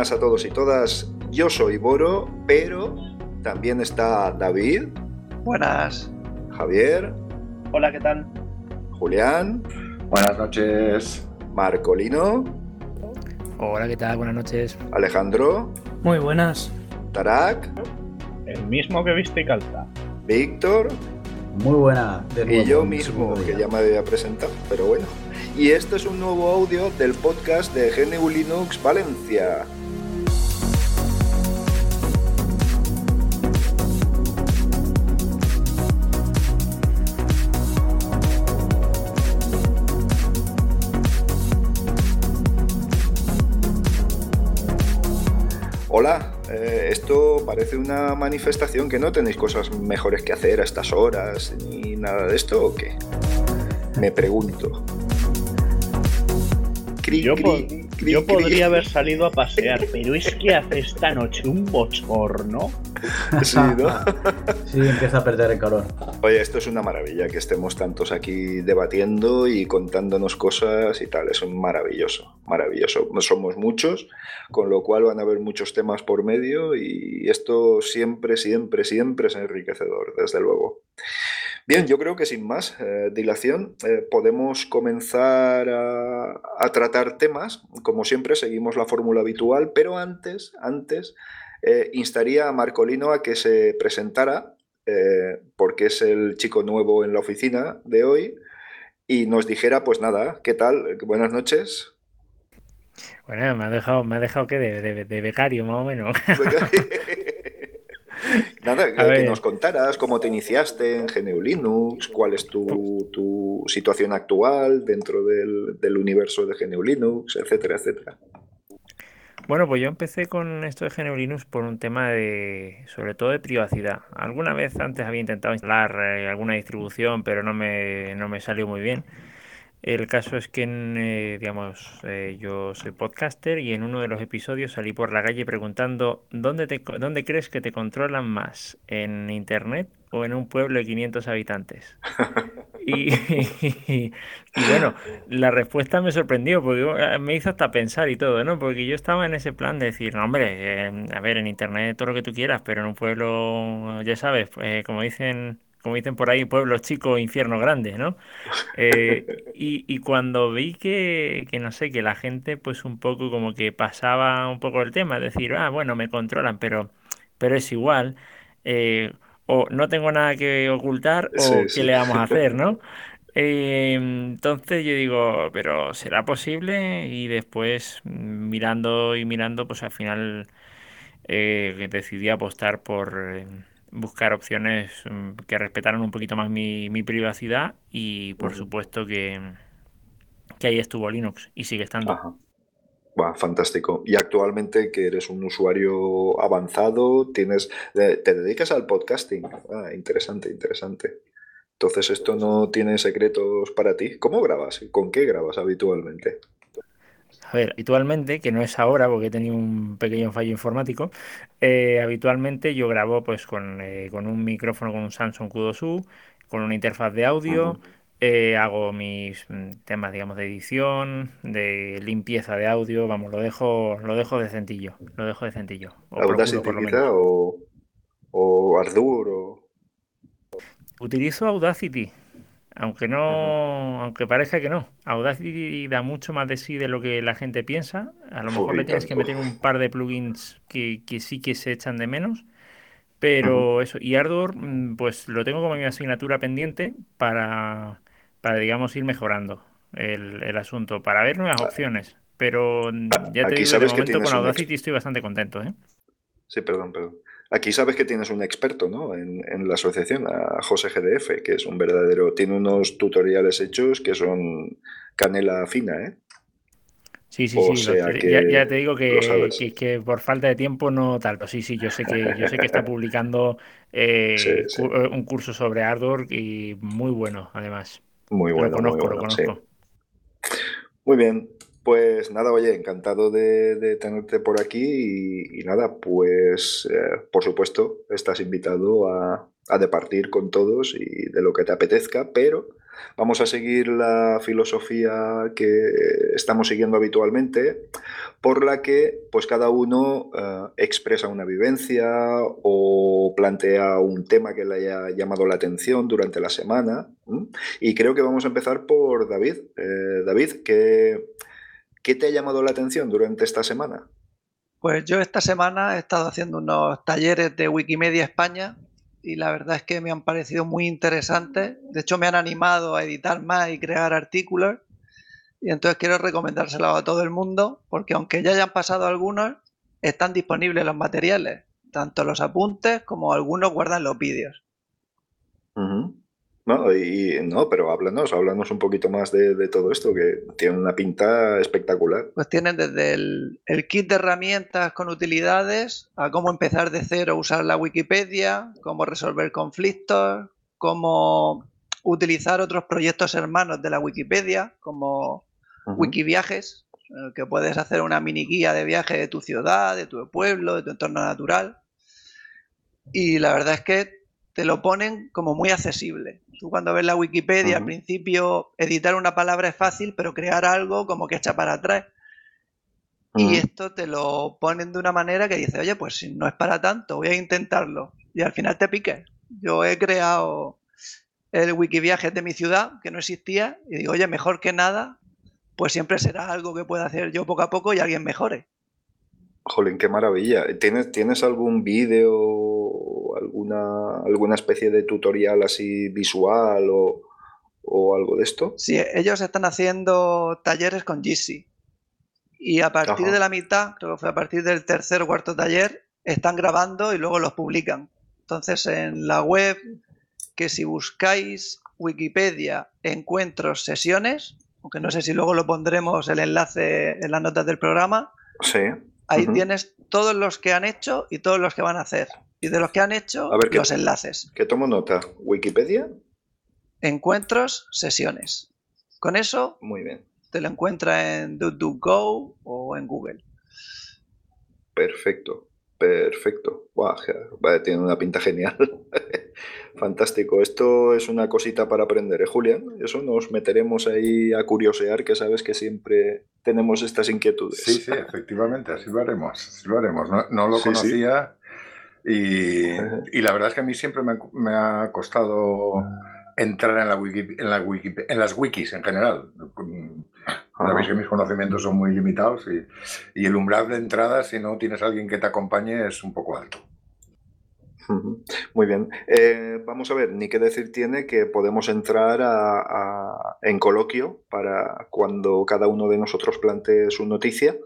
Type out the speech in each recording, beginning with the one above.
Buenas a todos y todas. Yo soy Boro, pero también está David. Buenas. Javier. Hola, ¿qué tal? Julián. Buenas noches. Marcolino. Hola, ¿qué tal? Buenas noches. Alejandro. Muy buenas. Tarak. El mismo que viste y calza. Víctor. Muy buena. y yo mismo, que ya me había presentado, pero bueno. Y este es un nuevo audio del podcast de GNU Linux Valencia. Parece una manifestación que no tenéis cosas mejores que hacer a estas horas ni nada de esto o qué? Me pregunto. yo, podría haber salido a pasear, pero es que hace esta noche un bochorno. Sí, ¿no? sí, empieza a perder el calor. Oye, esto es una maravilla que estemos tantos aquí debatiendo y contándonos cosas y tal. Es un maravilloso, maravilloso. Somos muchos, con lo cual van a haber muchos temas por medio y esto siempre, siempre, siempre es enriquecedor, desde luego. Bien, yo creo que sin más eh, dilación eh, podemos comenzar a, tratar temas. Como siempre, seguimos la fórmula habitual, pero antes, antes eh, instaría a Marcolino a que se presentara, porque es el chico nuevo en la oficina de hoy, y nos dijera, pues nada, ¿qué tal? Buenas noches. Bueno, me ha dejado, me ha dejado que de, de becario, más o menos. Nada, que, nos contaras cómo te iniciaste en GNU Linux, cuál es tu, situación actual dentro del, universo de GNU Linux, etcétera, etcétera. Bueno, pues yo empecé con esto de GNU Linux por un tema de, sobre todo de privacidad. Alguna vez antes había intentado instalar eh, alguna distribución, pero no me, no me salió muy bien. El caso es que, eh, digamos, eh, yo soy podcaster y en uno de los episodios salí por la calle preguntando ¿dónde, te, ¿dónde crees que te controlan más? ¿En Internet o en un pueblo de 500 habitantes? Y, bueno, la respuesta me sorprendió porque eh, me hizo hasta pensar y todo, ¿no? Porque yo estaba en ese plan de decir, no, hombre, a ver, en Internet todo lo que tú quieras, pero en un pueblo, ya sabes, como dicen como dicen por ahí, pueblo chico, infierno grande, ¿no? Eh, y, cuando vi que, no sé, que la gente pues un poco como que pasaba un poco el tema, decir, ah, bueno, me controlan, pero, pero es igual, eh, o no tengo nada que ocultar, o qué le vamos a hacer, ¿no? Eh, entonces yo digo, pero ¿será posible? Y después mirando y mirando, pues al final decidí apostar por buscar opciones mm, que respetaran un poquito más mi, privacidad y por supuesto que, que, ahí estuvo Linux y sigue estando. Ajá. Fantástico. Y actualmente que eres un usuario avanzado, tienes, te dedicas al podcasting. Ah, interesante, interesante. Entonces esto no tiene secretos para ti. ¿Cómo grabas? ¿Con qué grabas habitualmente? A ver, habitualmente, que no es ahora porque he tenido un pequeño fallo informático, eh, habitualmente yo grabo pues con, eh, con, un micrófono con un Samsung Q2U, con una interfaz de audio, eh, hago mis mm, temas, digamos, de edición, de limpieza de audio, vamos, lo dejo, lo dejo decentillo, lo dejo decentillo. O Audacity o, o Ardour o... Utilizo Audacity, aunque no, aunque parezca que no. Audacity da mucho más de sí de lo que la gente piensa. A lo mejor le tienes que meter un par de plugins que, sí que se echan de menos. Pero eso, y Ardor, mm, pues lo tengo como mi asignatura pendiente para, para digamos, ir mejorando el, asunto, para ver nuevas opciones. Pero mm, ya te digo, de momento con Audacity estoy bastante contento. ¿eh? Sí, perdón, perdón. Aquí sabes que tienes un experto ¿no? en, la asociación, a José GDF, que es un verdadero, tiene unos tutoriales hechos que son canela fina, ¿eh? Sí, sí, sí. ya, te digo que, que, por falta de tiempo no tal. Pero sí, sí, yo sé que yo sé que está publicando eh, eh, un curso sobre Ardor y muy bueno, además. Muy bueno. Lo conozco, muy lo conozco. Muy bien. Pues nada, oye, encantado de, tenerte por aquí y, nada, pues eh, por supuesto estás invitado a, departir con todos y de lo que te apetezca, pero Vamos a seguir la filosofía que estamos siguiendo habitualmente, por la que pues cada uno eh, expresa una vivencia o plantea un tema que le haya llamado la atención durante la semana. Y creo que vamos a empezar por David. Eh, David, ¿qué, ¿qué te ha llamado la atención durante esta semana? Pues yo esta semana he estado haciendo unos talleres de Wikimedia España y la verdad es que me han parecido muy interesantes. De hecho, me han animado a editar más y crear artículos. Y entonces quiero recomendárselo a todo el mundo, porque aunque ya hayan pasado algunos, están disponibles los materiales, tanto los apuntes como algunos guardan los vídeos. No, y, no, pero háblanos, háblanos un poquito más de, todo esto, que tiene una pinta espectacular. Pues tienen desde el, kit de herramientas con utilidades a cómo empezar de cero a usar la Wikipedia, cómo resolver conflictos, cómo utilizar otros proyectos hermanos de la Wikipedia, como Wikiviajes, que puedes hacer una mini guía de viaje de tu ciudad, de tu pueblo, de tu entorno natural. Y la verdad es que te lo ponen como muy accesible. Tú cuando ves la Wikipedia, al principio editar una palabra es fácil, pero crear algo como que echa para atrás. Y esto te lo ponen de una manera que dice, oye, pues si no es para tanto, voy a intentarlo. Y al final te piques. Yo he creado el Wikiviaje de mi ciudad, que no existía, y digo, oye, mejor que nada, pues siempre será algo que pueda hacer yo poco a poco y alguien mejore. Jolín, qué maravilla. ¿Tienes, ¿tienes algún vídeo, alguna, alguna especie de tutorial así visual o, algo de esto? Sí, ellos están haciendo talleres con Jitsi. Y a partir de la mitad, creo que fue a partir del tercer o cuarto taller, están grabando y luego los publican. Entonces en la web, que si buscáis Wikipedia, encuentros, sesiones, aunque no sé si luego lo pondremos el enlace en las notas del programa. Sí. Ahí tienes todos los que han hecho y todos los que van a hacer. Y de los que han hecho, los enlaces. ¿Qué tomo nota? ¿Wikipedia? Encuentros, sesiones. Con eso, Muy bien. te lo encuentra en DuckDuckGo o en Google. Perfecto. Perfecto. tiene una pinta genial. Fantástico. Esto es una cosita para aprender, ¿eh, Julián? Eso nos meteremos ahí a curiosear, que sabes que siempre tenemos estas inquietudes. Sí, sí, efectivamente, así lo haremos. lo haremos. No, lo conocía Y, la verdad es que a mí siempre me, ha costado entrar en, la en, la en las wikis en general. Sabéis que mis conocimientos son muy limitados y, el umbral de entrada, si no tienes a alguien que te acompañe, es un poco alto. Muy bien. Eh, vamos a ver, ni qué decir tiene que podemos entrar en coloquio para cuando cada uno de nosotros plantee su noticia.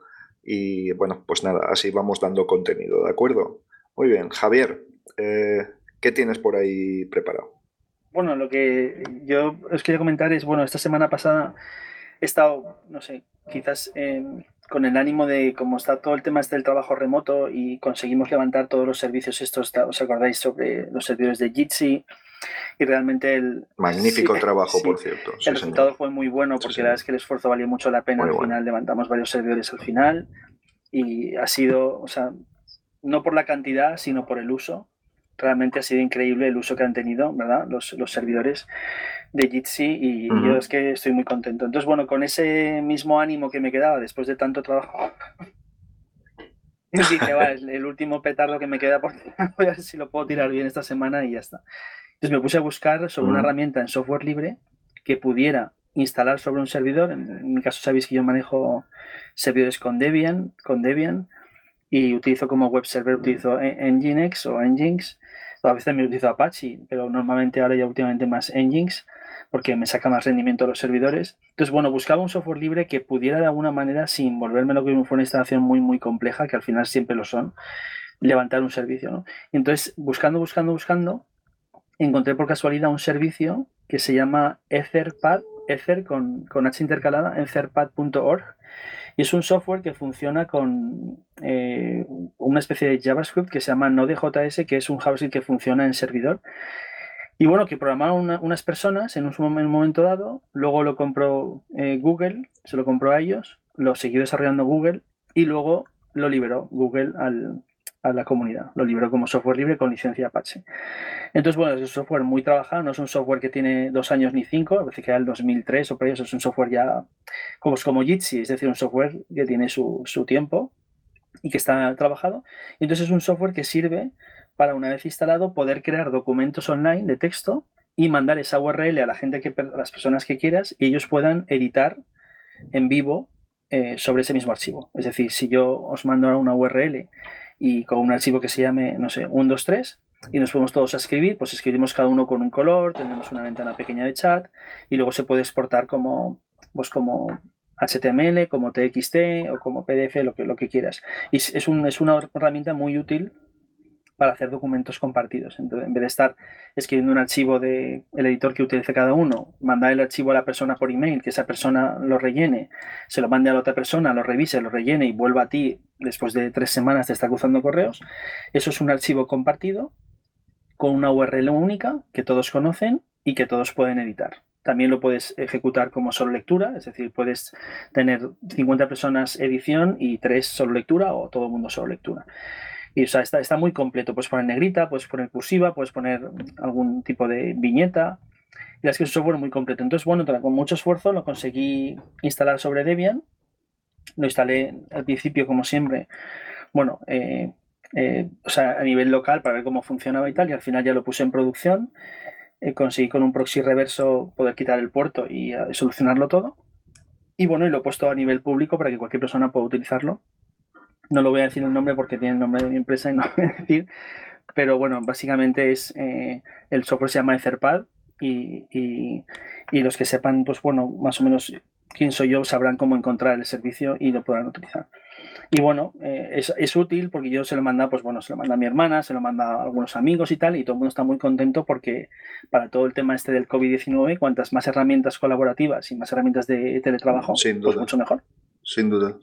Y bueno, pues nada, así vamos dando contenido, ¿de acuerdo? Muy bien. Javier, eh, ¿qué tienes por ahí preparado? Bueno, lo que yo os quería comentar es, bueno, esta semana pasada he estado, no sé, quizás con el ánimo de, como está todo el tema este del trabajo remoto y conseguimos levantar todos los servicios estos, ¿os acordáis sobre los servidores de Jitsi? Y realmente el... Magnífico trabajo, por cierto. el resultado fue muy bueno porque la verdad es que el esfuerzo valió mucho la pena. al final levantamos varios servidores al final y ha sido, o sea, no por la cantidad, sino por el uso realmente ha sido increíble el uso que han tenido, ¿verdad? Los, los servidores de Jitsi y, yo es que estoy muy contento. Entonces, bueno, con ese mismo ánimo que me quedaba después de tanto trabajo, dije, va, es el último petardo que me queda, porque voy a ver si lo puedo tirar bien esta semana y ya está. Entonces me puse a buscar sobre una herramienta en software libre que pudiera instalar sobre un servidor. En, mi caso sabéis que yo manejo servidores con Debian, con Debian y utilizo como web server, utilizo Nginx o Nginx a veces me utilizo Apache, pero normalmente ahora ya últimamente más Nginx, porque me saca más rendimiento a los servidores. Entonces, bueno, buscaba un software libre que pudiera de alguna manera, sin volverme lo que fue una instalación muy, muy compleja, que al final siempre lo son, levantar un servicio. ¿no? entonces, buscando, buscando, buscando, encontré por casualidad un servicio que se llama Etherpad, Ether con, con H intercalada, etherpad.org, y es un software que funciona con eh, una especie de JavaScript que se llama Node.js, que es un JavaScript que funciona en servidor. Y bueno, que programaron unas personas en un, momento dado, luego lo compró eh, Google, se lo compró a ellos, lo siguió desarrollando Google y luego lo liberó Google al, a la comunidad. Lo liberó como software libre con licencia Apache. Entonces, bueno, es un software muy trabajado, no es un software que tiene dos años ni cinco, a veces que era el 2003 o por eso es un software ya como, como Jitsi, es decir, un software que tiene su, su tiempo y que está trabajado. Entonces es un software que sirve para una vez instalado poder crear documentos online de texto y mandar esa URL a la gente que a las personas que quieras y ellos puedan editar en vivo eh, sobre ese mismo archivo. Es decir, si yo os mando una URL y con un archivo que se llame, no sé, 123 y nos podemos todos a escribir, pues escribimos cada uno con un color, tenemos una ventana pequeña de chat y luego se puede exportar como, pues como HTML, como TXT o como PDF, lo que, lo que quieras. Y es, un, es una herramienta muy útil para hacer documentos compartidos. Entonces, en vez de estar escribiendo un archivo del el editor que utilice cada uno, mandar el archivo a la persona por email, que esa persona lo rellene, se lo mande a la otra persona, lo revise, lo rellene y vuelva a ti después de tres semanas de estar cruzando correos, eso es un archivo compartido con una URL única que todos conocen y que todos pueden editar. También lo puedes ejecutar como solo lectura, es decir, puedes tener 50 personas edición y 3 solo lectura o todo el mundo solo lectura. Y o sea, está, está muy completo. Puedes poner negrita, puedes poner cursiva, puedes poner algún tipo de viñeta. Y es que es un software muy completo. Entonces, bueno, con mucho esfuerzo lo conseguí instalar sobre Debian. Lo instalé al principio, como siempre, bueno, eh, eh, o sea, a nivel local para ver cómo funcionaba y tal. Y al final ya lo puse en producción. Eh, conseguí con un proxy reverso poder quitar el puerto y solucionarlo todo. Y bueno, y lo he puesto a nivel público para que cualquier persona pueda utilizarlo no lo voy a decir el nombre porque tiene el nombre de mi empresa y no lo voy a decir. Pero bueno, básicamente es eh, el software se llama Etherpad y, y, los que sepan, pues bueno, más o menos quién soy yo, sabrán cómo encontrar el servicio y lo podrán utilizar. Y bueno, eh, es, es, útil porque yo se lo manda, pues bueno, se lo manda a mi hermana, se lo manda a algunos amigos y tal, y todo el mundo está muy contento porque para todo el tema este del COVID-19, cuantas más herramientas colaborativas y más herramientas de teletrabajo, pues mucho mejor. Sin duda.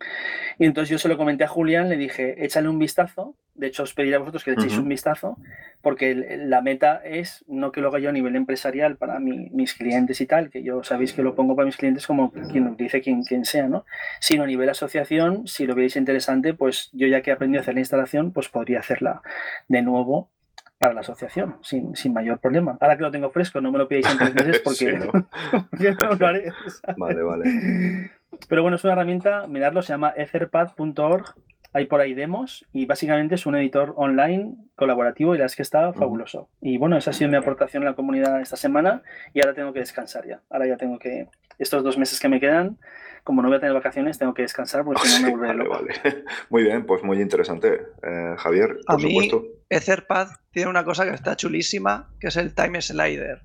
Y entonces yo se lo comenté a Julián, le dije, échale un vistazo. De hecho, os pediré a vosotros que le echéis un vistazo, porque la meta es no que lo haga yo a nivel empresarial para mis clientes y tal, que yo sabéis que lo pongo para mis clientes como quien lo dice quien, quien sea, ¿no? Sino a nivel asociación, si lo veis interesante, pues yo ya que he aprendido a hacer la instalación, pues podría hacerla de nuevo para la asociación, sin, sin, mayor problema. Ahora que lo tengo fresco, no me lo pidáis en tres meses porque, no lo haré. Vale, vale. Pero bueno, es una herramienta, miradlo, se llama etherpad.org. Hay por ahí demos y básicamente es un editor online colaborativo y la es que está fabuloso. Y bueno, esa ha sido mi aportación a la comunidad esta semana y ahora tengo que descansar ya. Ahora ya tengo que, estos dos meses que me quedan, como no voy a tener vacaciones, tengo que descansar porque si no me volveré loco. Muy bien, pues muy interesante. Eh, Javier, por a mí, Etherpad tiene una cosa que está chulísima, que es el time slider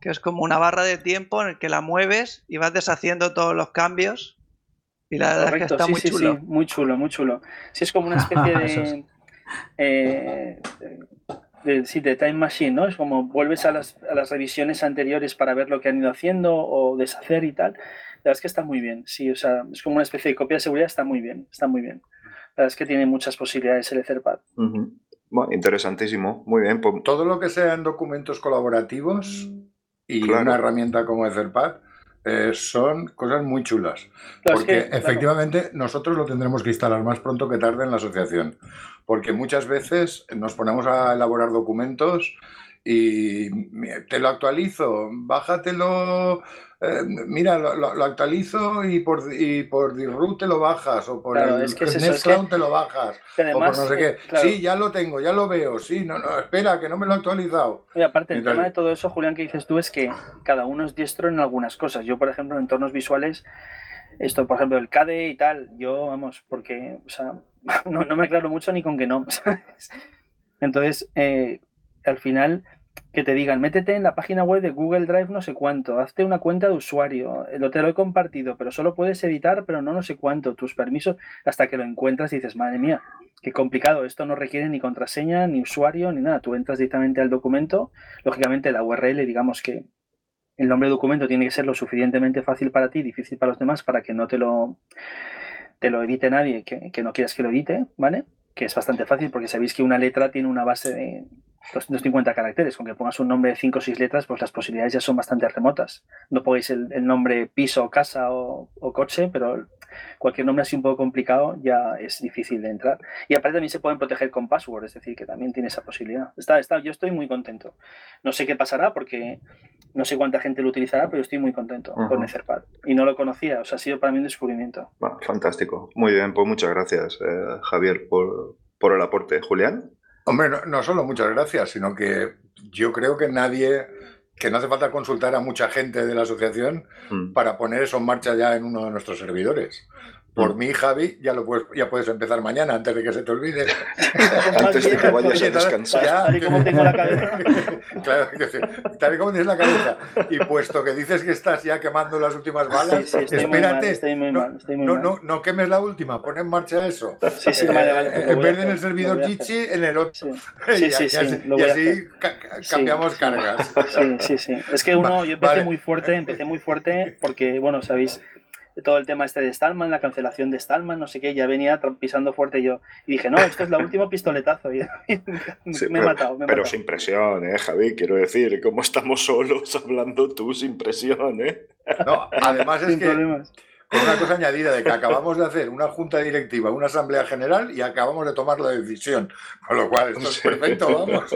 que es como una barra de tiempo en el que la mueves y vas deshaciendo todos los cambios. Y la verdad es que está muy chulo. Sí, muy chulo, muy chulo. Sí, es como una especie de, eh, de, sí, de time machine, ¿no? Es como vuelves a las, a las, revisiones anteriores para ver lo que han ido haciendo o deshacer y tal. La verdad es que está muy bien. Sí, o sea, es como una especie de copia de seguridad, está muy bien, está muy bien. La verdad es que tiene muchas posibilidades el Etherpad. bueno, interesantísimo, muy bien. Pues Todo lo que sean documentos colaborativos y una herramienta como Etherpad eh, son cosas muy chulas. porque efectivamente nosotros lo tendremos que instalar más pronto que tarde en la asociación. Porque muchas veces nos ponemos a elaborar documentos y te lo actualizo, bájatelo eh, mira, lo, actualizo y por, y por te lo bajas, o por el es te lo bajas, o por no sé qué. Sí, ya lo tengo, ya lo veo, sí, no, no, espera, que no me lo he actualizado. Y aparte, el tema de todo eso, Julián, que dices tú, es que cada uno es diestro en algunas cosas. Yo, por ejemplo, en entornos visuales, esto, por ejemplo, el CADE y tal, yo, vamos, porque, o sea, no, no me aclaro mucho ni con que no, Entonces, eh, al final que te digan, métete en la página web de Google Drive no sé cuánto, hazte una cuenta de usuario, lo te lo he compartido, pero solo puedes editar, pero no no sé cuánto, tus permisos, hasta que lo encuentras y dices, madre mía, qué complicado, esto no requiere ni contraseña, ni usuario, ni nada, tú entras directamente al documento, lógicamente la URL, digamos que el nombre del documento tiene que ser lo suficientemente fácil para ti, difícil para los demás, para que no te lo, te lo edite nadie que, que no quieras que lo edite, ¿vale? Que es bastante fácil porque sabéis que una letra tiene una base de 250 caracteres, con que pongas un nombre de 5 o 6 letras, pues las posibilidades ya son bastante remotas. No pongáis el, nombre piso, casa o, coche, pero cualquier nombre así un poco complicado ya es difícil de entrar. Y aparte también se pueden proteger con password, es decir, que también tiene esa posibilidad. Está, está, yo estoy muy contento. No sé qué pasará porque no sé cuánta gente lo utilizará, pero yo estoy muy contento con Etherpad. Y no lo conocía, o sea, ha sido para mí un descubrimiento. fantástico. Muy bien, pues muchas gracias, eh, Javier, por, por el aporte. Julián. Hombre, no, solo muchas gracias, sino que yo creo que nadie, que no hace falta consultar a mucha gente de la asociación mm. para poner eso en marcha ya en uno de nuestros servidores. Por mm. mí, Javi, ya lo puedes, ya puedes empezar mañana antes de que se te olvide. antes de que vayas a descansar. tal y como tengo la cabeza. claro, tal y como tienes la cabeza. Y puesto que dices que estás ya quemando las últimas balas, espérate. estoy muy mal, estoy muy no, mal. no, no, quemes la última, pon en marcha eso. Sí, sí, vale, vale. Eh, en vez de en el servidor Chichi, en el otro. Sí, sí, sí. y así, cambiamos cargas. Sí, sí, sí. Es que uno, yo empecé muy fuerte, empecé muy fuerte porque, bueno, sabéis todo el tema este de Stallman, la cancelación de Stallman, no sé qué, ya venía pisando fuerte yo. Y dije, no, esto es la última pistoletazo. Y me, he matado. pero sin presión, ¿eh, Javi? Quiero decir, como estamos solos hablando tú sin presión, ¿eh? No, además es que con una cosa añadida de que acabamos de hacer una junta directiva, una asamblea general y acabamos de tomar la decisión. Con lo cual, esto es perfecto, vamos.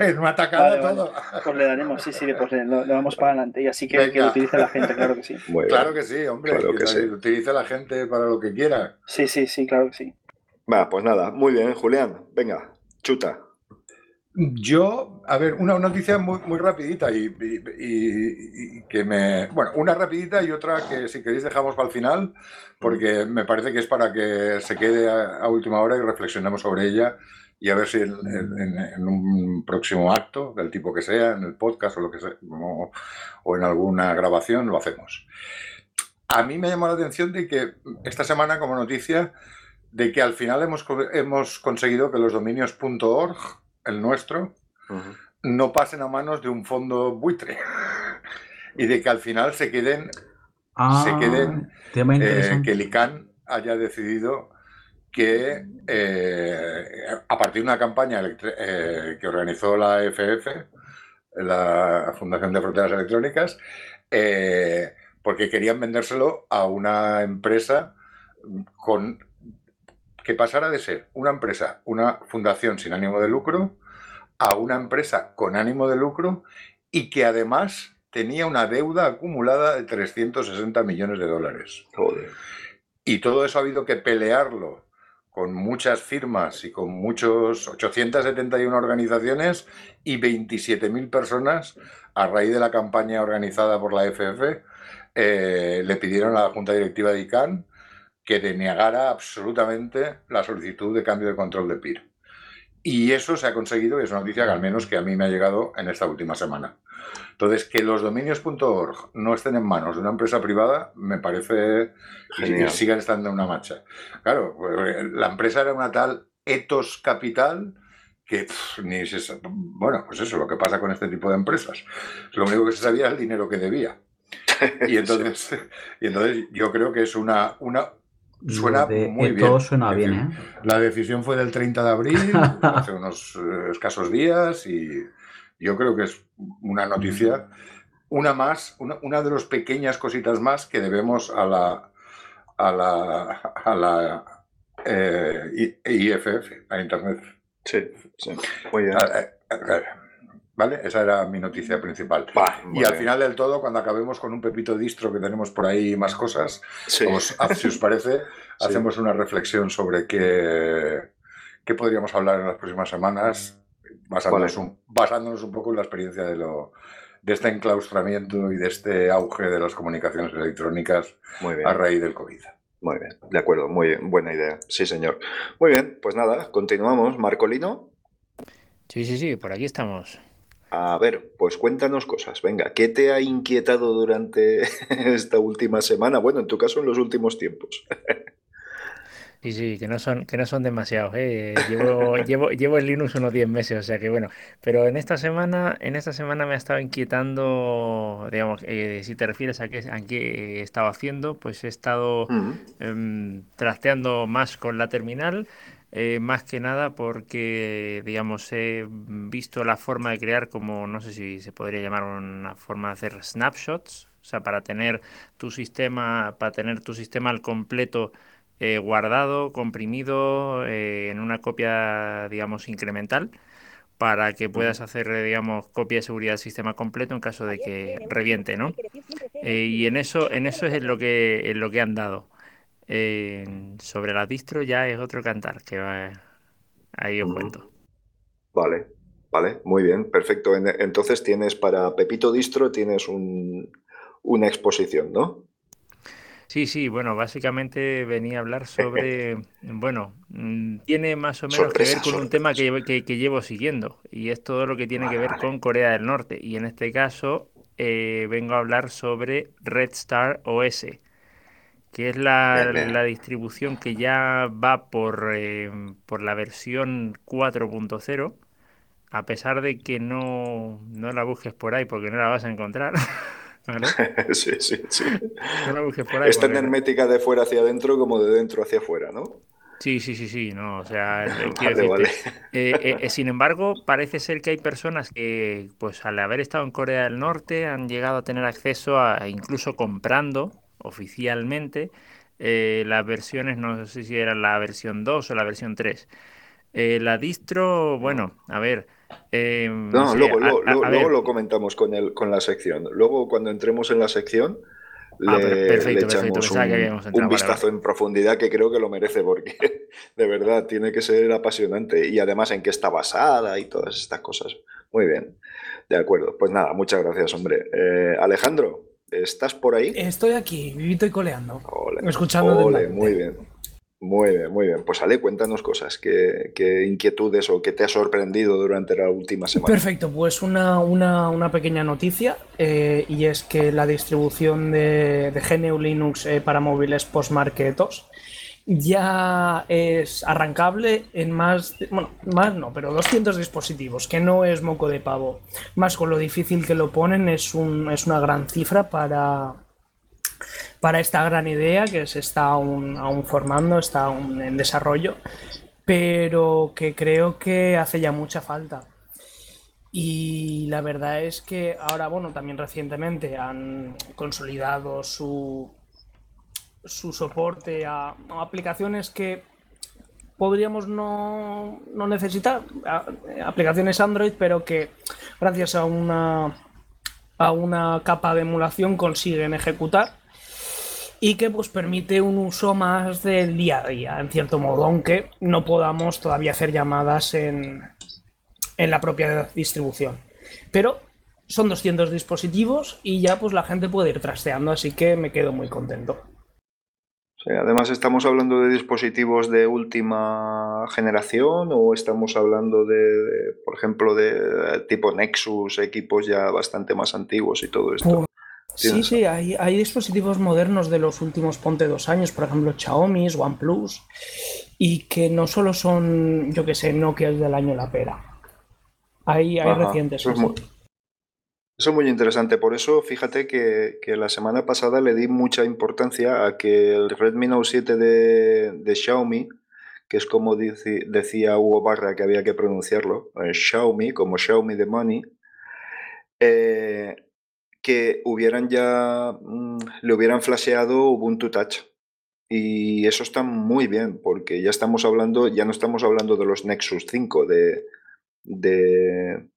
Es una atacada todo. Pues le daremos, sí, sí, pues le, vamos para adelante. Y así que, que lo utilice la gente, claro que sí. claro que sí, hombre. Claro que, sí. utilice la gente para lo que quiera. Sí, sí, sí, claro que sí. Va, pues nada, muy bien, Julián. Venga, chuta. Yo, a ver, una noticia muy, muy rapidita y, que me... Bueno, una rapidita y otra que si queréis dejamos para el final, porque me parece que es para que se quede a, última hora y reflexionemos sobre ella y a ver si en, un próximo acto, del tipo que sea, en el podcast o lo que sea, o, en alguna grabación, lo hacemos. A mí me llamó la atención de que esta semana como noticia de que al final hemos, hemos conseguido que los dominios .org el nuestro, no pasen a manos de un fondo buitre. Y de que al final se queden, se ah, queden eh, que el ICANN haya decidido que eh, a partir de una campaña eh, que organizó la FF, la Fundación de Fronteras Electrónicas, porque querían vendérselo a una empresa con que pasara de ser una empresa, una fundación sin ánimo de lucro, a una empresa con ánimo de lucro y que además tenía una deuda acumulada de 360 millones de dólares. Y todo eso ha habido que pelearlo con muchas firmas y con muchos 871 organizaciones y 27.000 personas a raíz de la campaña organizada por la FF eh, le pidieron a la Junta Directiva de ICANN que denegara absolutamente la solicitud de cambio de control de PIR. Y eso se ha conseguido y es una noticia que al menos que a mí me ha llegado en esta última semana. Entonces, que los dominios.org no estén en manos de una empresa privada me parece que sigan estando en una marcha. Claro, pues, la empresa era una tal etos capital que ni se... Bueno, pues eso, lo que pasa con este tipo de empresas. Lo único que se sabía es el dinero que debía. Y entonces, y entonces yo creo que es una, una, Suena muy bien. Todo suena bien, ¿eh? La decisión fue del 30 de abril, hace unos eh, escasos días, y yo creo que es una noticia, una más, una, de las pequeñas cositas más que debemos a la, a la, a la eh, IFF, a Internet. Sí, sí. Muy bien. ¿Vale? Esa era mi noticia principal. y al final del todo, cuando acabemos con un pepito distro que tenemos por ahí más cosas, si os parece, hacemos una reflexión sobre qué, qué podríamos hablar en las próximas semanas, basándonos, un, basándonos un poco en la experiencia de, lo, de este enclaustramiento y de este auge de las comunicaciones electrónicas a raíz del COVID. Muy bien, de acuerdo, muy buena idea. Sí, señor. Muy bien, pues nada, continuamos. Marcolino. Sí, sí, sí, por aquí estamos. A ver, pues cuéntanos cosas. Venga, ¿qué te ha inquietado durante esta última semana? Bueno, en tu caso, en los últimos tiempos. Sí, sí, que no son, que no son demasiados, ¿eh? Llevo, llevo, llevo en Linux unos 10 meses, o sea que bueno. Pero en esta semana, en esta semana me ha estado inquietando, digamos, eh, si te refieres a qué, a qué he estado haciendo, pues he estado em, trasteando más con la terminal, eh, más que nada porque, digamos, he visto la forma de crear como, no sé si se podría llamar una forma de hacer snapshots, o sea, para tener tu sistema, para tener tu sistema al completo eh, guardado, comprimido eh, en una copia, digamos, incremental para que puedas hacer, eh, digamos, copia de seguridad del sistema completo en caso de que reviente, ¿no? y en eso, en eso es lo que, lo que han dado. Sobre la distro ya es otro cantar, que va, ahí os cuento. Vale, vale, muy bien, perfecto. Entonces tienes para Pepito Distro, tienes un, una exposición, ¿no? Sí, sí, bueno, básicamente venía a hablar sobre, bueno, mm, tiene más o menos que ver con un tema que, que, llevo siguiendo y es todo lo que tiene que ver con Corea del Norte y en este caso eh, vengo a hablar sobre Red Star OS, que es la, la distribución que ya va por, eh, por la versión 4.0, a pesar de que no, no la busques por ahí porque no la vas a encontrar. sí, sí, sí. es tan hermética de fuera hacia adentro como de dentro hacia afuera, ¿no? Sí, sí, sí, sí, no, o sea, eh, eh, eh, sin embargo, parece ser que hay personas que, pues al haber estado en Corea del Norte, han llegado a tener acceso a, incluso comprando oficialmente, las versiones, no sé si era la versión 2 o la versión 3. la distro, bueno, a ver, Em, no, luego, luego, lo comentamos con, el, con la sección. Luego, cuando entremos en la sección, ah, le, echamos un, vistazo en profundidad que creo que lo merece, porque de verdad tiene que ser apasionante. Y además, en qué está basada y todas estas cosas. Muy bien, de acuerdo. Pues nada, muchas gracias, hombre. Eh, Alejandro, ¿estás por ahí? Estoy aquí, vivito y coleando. escuchando. muy bien. Muy bien, muy bien. Pues Ale, cuéntanos cosas, qué, inquietudes o qué te ha sorprendido durante la última semana. Perfecto, pues una, pequeña noticia eh, y es que la distribución de, de GNU Linux eh, para móviles Postmarket 2 ya es arrancable en más, bueno, más no, pero 200 dispositivos, que no es moco de pavo. Más con lo difícil que lo ponen, es, un, es una gran cifra para, para esta gran idea que se está aún, formando, está aún en desarrollo, pero que creo que hace ya mucha falta. Y la verdad es que ahora, bueno, también recientemente han consolidado su, su soporte a, aplicaciones que podríamos no, no, necesitar, aplicaciones Android, pero que gracias a una, a una capa de emulación consiguen ejecutar y que pues permite un uso más del día a día, en cierto modo, aunque no podamos todavía hacer llamadas en, en la propia distribución. Pero son 200 dispositivos y ya pues la gente puede ir trasteando, así que me quedo muy contento. Además, ¿estamos hablando de dispositivos de última generación o estamos hablando de, por ejemplo, de tipo Nexus, equipos ya bastante más antiguos y todo esto? Sí, sí, hay, dispositivos modernos de los últimos, ponte dos años, por ejemplo, Xiaomi, OnePlus, y que no solo son, yo que sé, Nokia del año la pera. Hay, hay recientes. Eso es, muy, eso es, muy, interesante. Por eso, fíjate que, la semana pasada le di mucha importancia a que el Redmi Note 7 de, Xiaomi, que es como decía Hugo Barra que había que pronunciarlo, eh, Xiaomi, como Xiaomi de Money, eh, que hubieran ya, mm, le hubieran flasheado Ubuntu Touch. Y eso está muy bien, porque ya estamos hablando, ya no estamos hablando de los Nexus 5, de, de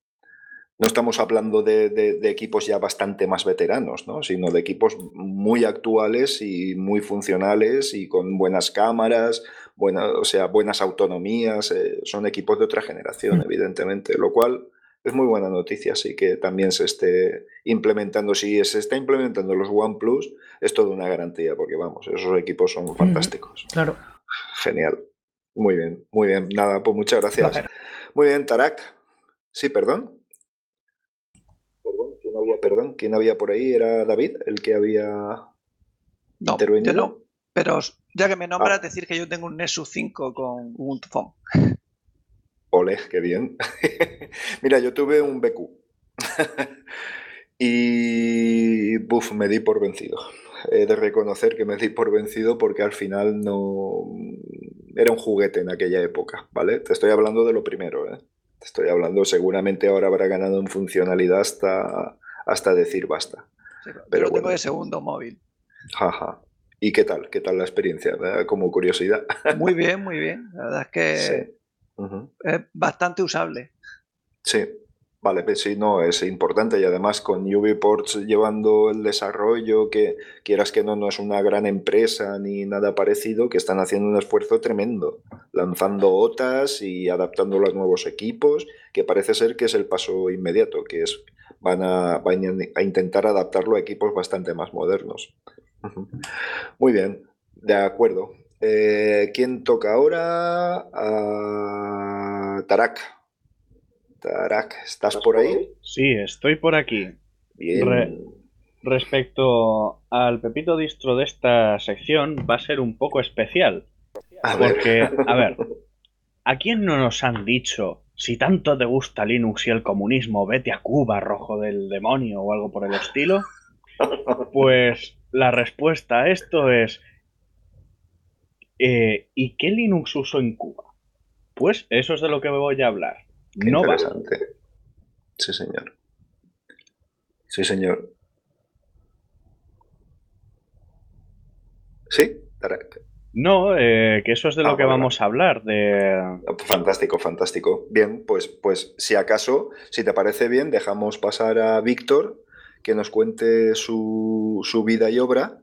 no estamos hablando de, equipos ya bastante más veteranos, ¿no? sino de equipos muy actuales y muy funcionales y con buenas cámaras, buena, o sea, buenas autonomías. Eh, son equipos de otra generación, mm. evidentemente, lo cual es muy buena noticia, sí que también se esté implementando. Si se está implementando los OnePlus, es toda una garantía, porque vamos, esos equipos son fantásticos. Claro. Genial. Muy bien, muy bien. Nada, pues muchas gracias. Muy bien, Tarak. Sí, perdón. Perdón ¿quién, había, perdón, ¿quién había por ahí? ¿Era David el que había intervenido? Pero ya que me nombras, ah. decir que yo tengo un Nexus 5 con Ubuntu Phone. Ole, qué bien. Mira, yo tuve un BQ. y buf, me di por vencido. He de reconocer que me di por vencido porque al final no era un juguete en aquella época, ¿vale? Te estoy hablando de lo primero, ¿eh? Te estoy hablando, seguramente ahora habrá ganado en funcionalidad hasta, hasta decir basta. pero, tengo de segundo móvil. Jaja. ¿Y qué tal? ¿Qué tal la experiencia? Como curiosidad. Muy bien, muy bien. La verdad es que es bastante usable. Sí, vale, pues sí, no, es importante y además con UbiPorts llevando el desarrollo, que quieras que no, no es una gran empresa ni nada parecido, que están haciendo un esfuerzo tremendo, lanzando OTAs y adaptando los nuevos equipos, que parece ser que es el paso inmediato, que es van a, van a intentar adaptarlo a equipos bastante más modernos. Muy bien, de acuerdo. Eh, ¿Quién toca ahora? Tarak. Tarak, ¿estás por ahí? Sí, estoy por aquí. Bien. respecto al pepito distro de esta sección, va a ser un poco especial. porque, a ver, ¿a quién no nos han dicho si tanto te gusta Linux y el comunismo, vete a Cuba, rojo del demonio o algo por el estilo? Pues la respuesta a esto es eh, ¿y qué Linux uso en Cuba? Pues eso es de lo que voy a hablar. No interesante. Sí, señor. Sí, señor. ¿Sí? No, eh, que eso es de lo ah, que vamos a hablar. De... Fantástico, fantástico. Bien, pues, pues si acaso, si te parece bien, dejamos pasar a Víctor que nos cuente su, su vida y obra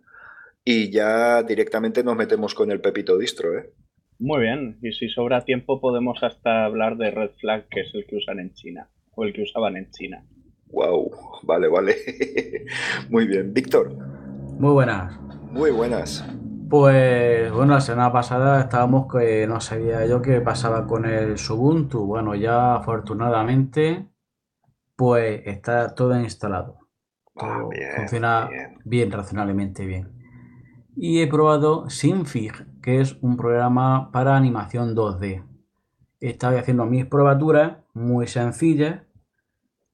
y ya directamente nos metemos con el Pepito Distro, ¿eh? Muy bien, y si sobra tiempo podemos hasta hablar de Red Flag, que es el que usan en China, o el que usaban en China. Wow, vale, vale. Muy bien. Víctor. Muy buenas. Muy buenas. Pues bueno, la semana pasada estábamos que no sabía yo qué pasaba con el Ubuntu. Bueno, ya afortunadamente, pues está todo instalado. Ah, funciona bien. razonablemente bien. Y he probado Sinfig, que es un programa para animación 2D. Estaba haciendo mis probaturas muy sencillas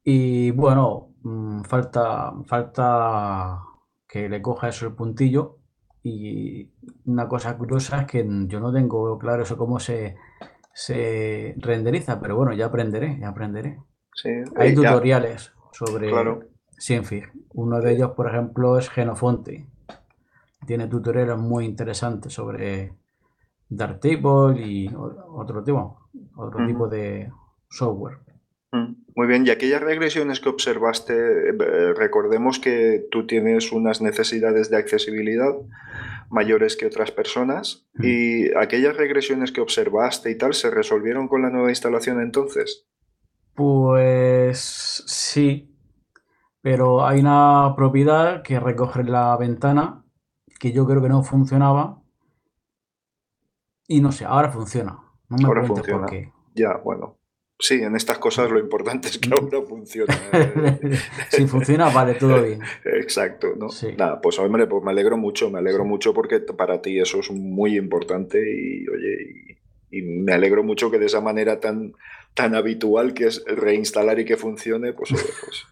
y bueno, mm, falta, falta que le coja eso el puntillo. Y una cosa curiosa es que yo no tengo claro eso cómo se, se renderiza, pero bueno, ya aprenderé, ya aprenderé. Hay tutoriales sobre Sinfig. Uno de ellos, por ejemplo, es Genofonte. Tiene tutoriales muy interesantes sobre Darktable y otro tipo, otro tipo de software. Mm, muy bien, y aquellas regresiones que observaste, eh, recordemos que tú tienes unas necesidades de accesibilidad mayores que otras personas y aquellas regresiones que observaste y tal, ¿se resolvieron con la nueva instalación entonces? Pues sí, pero hay una propiedad que recoge la ventana que yo creo que no funcionaba y no sé, ahora funciona. No me ahora funciona. por qué. Ya, bueno. Sí, en estas cosas lo importante es que ahora funciona. si funciona, vale, todo bien. Exacto, ¿no? Nada, pues hombre, pues me alegro mucho, me alegro mucho porque para ti eso es muy importante y oye, y, me alegro mucho que de esa manera tan, tan habitual que es reinstalar y que funcione, pues, pues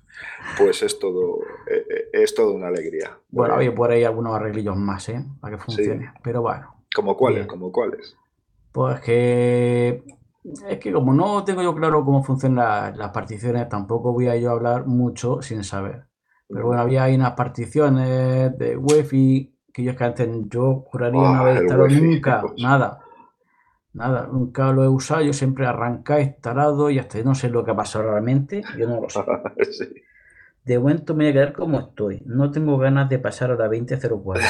pues es todo, eh, eh, es todo una alegría. Bueno, había por ahí algunos arreglillos más, ¿eh? Para que funcione. Pero bueno. ¿Como cuáles? ¿Como cuáles? Pues que es que como no tengo yo claro cómo funcionan las, particiones, tampoco voy a yo hablar mucho sin saber. Pero bueno, había ahí unas particiones de Wi-Fi que yo es que antes yo juraría no haber instalado nunca, nada. Nada, nunca lo he usado, yo siempre arranca instalado y hasta no sé lo que ha pasado realmente, yo no lo sé. De momento me voy a quedar como estoy. No tengo ganas de pasar a la 2004.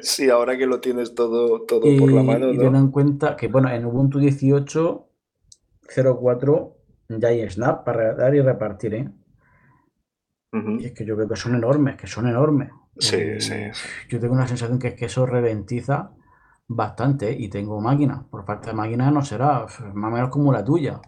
sí, ahora que lo tienes todo, todo por la mano. Y ten en cuenta que, bueno, en Ubuntu 18.04 ya hay Snap para dar y repartir, ¿eh? Y es que yo veo que son enormes, que son enormes. Sí, eh, sí, Yo tengo una sensación que es que eso ralentiza bastante y tengo máquina. Por parte de máquina no será más o menos como la tuya.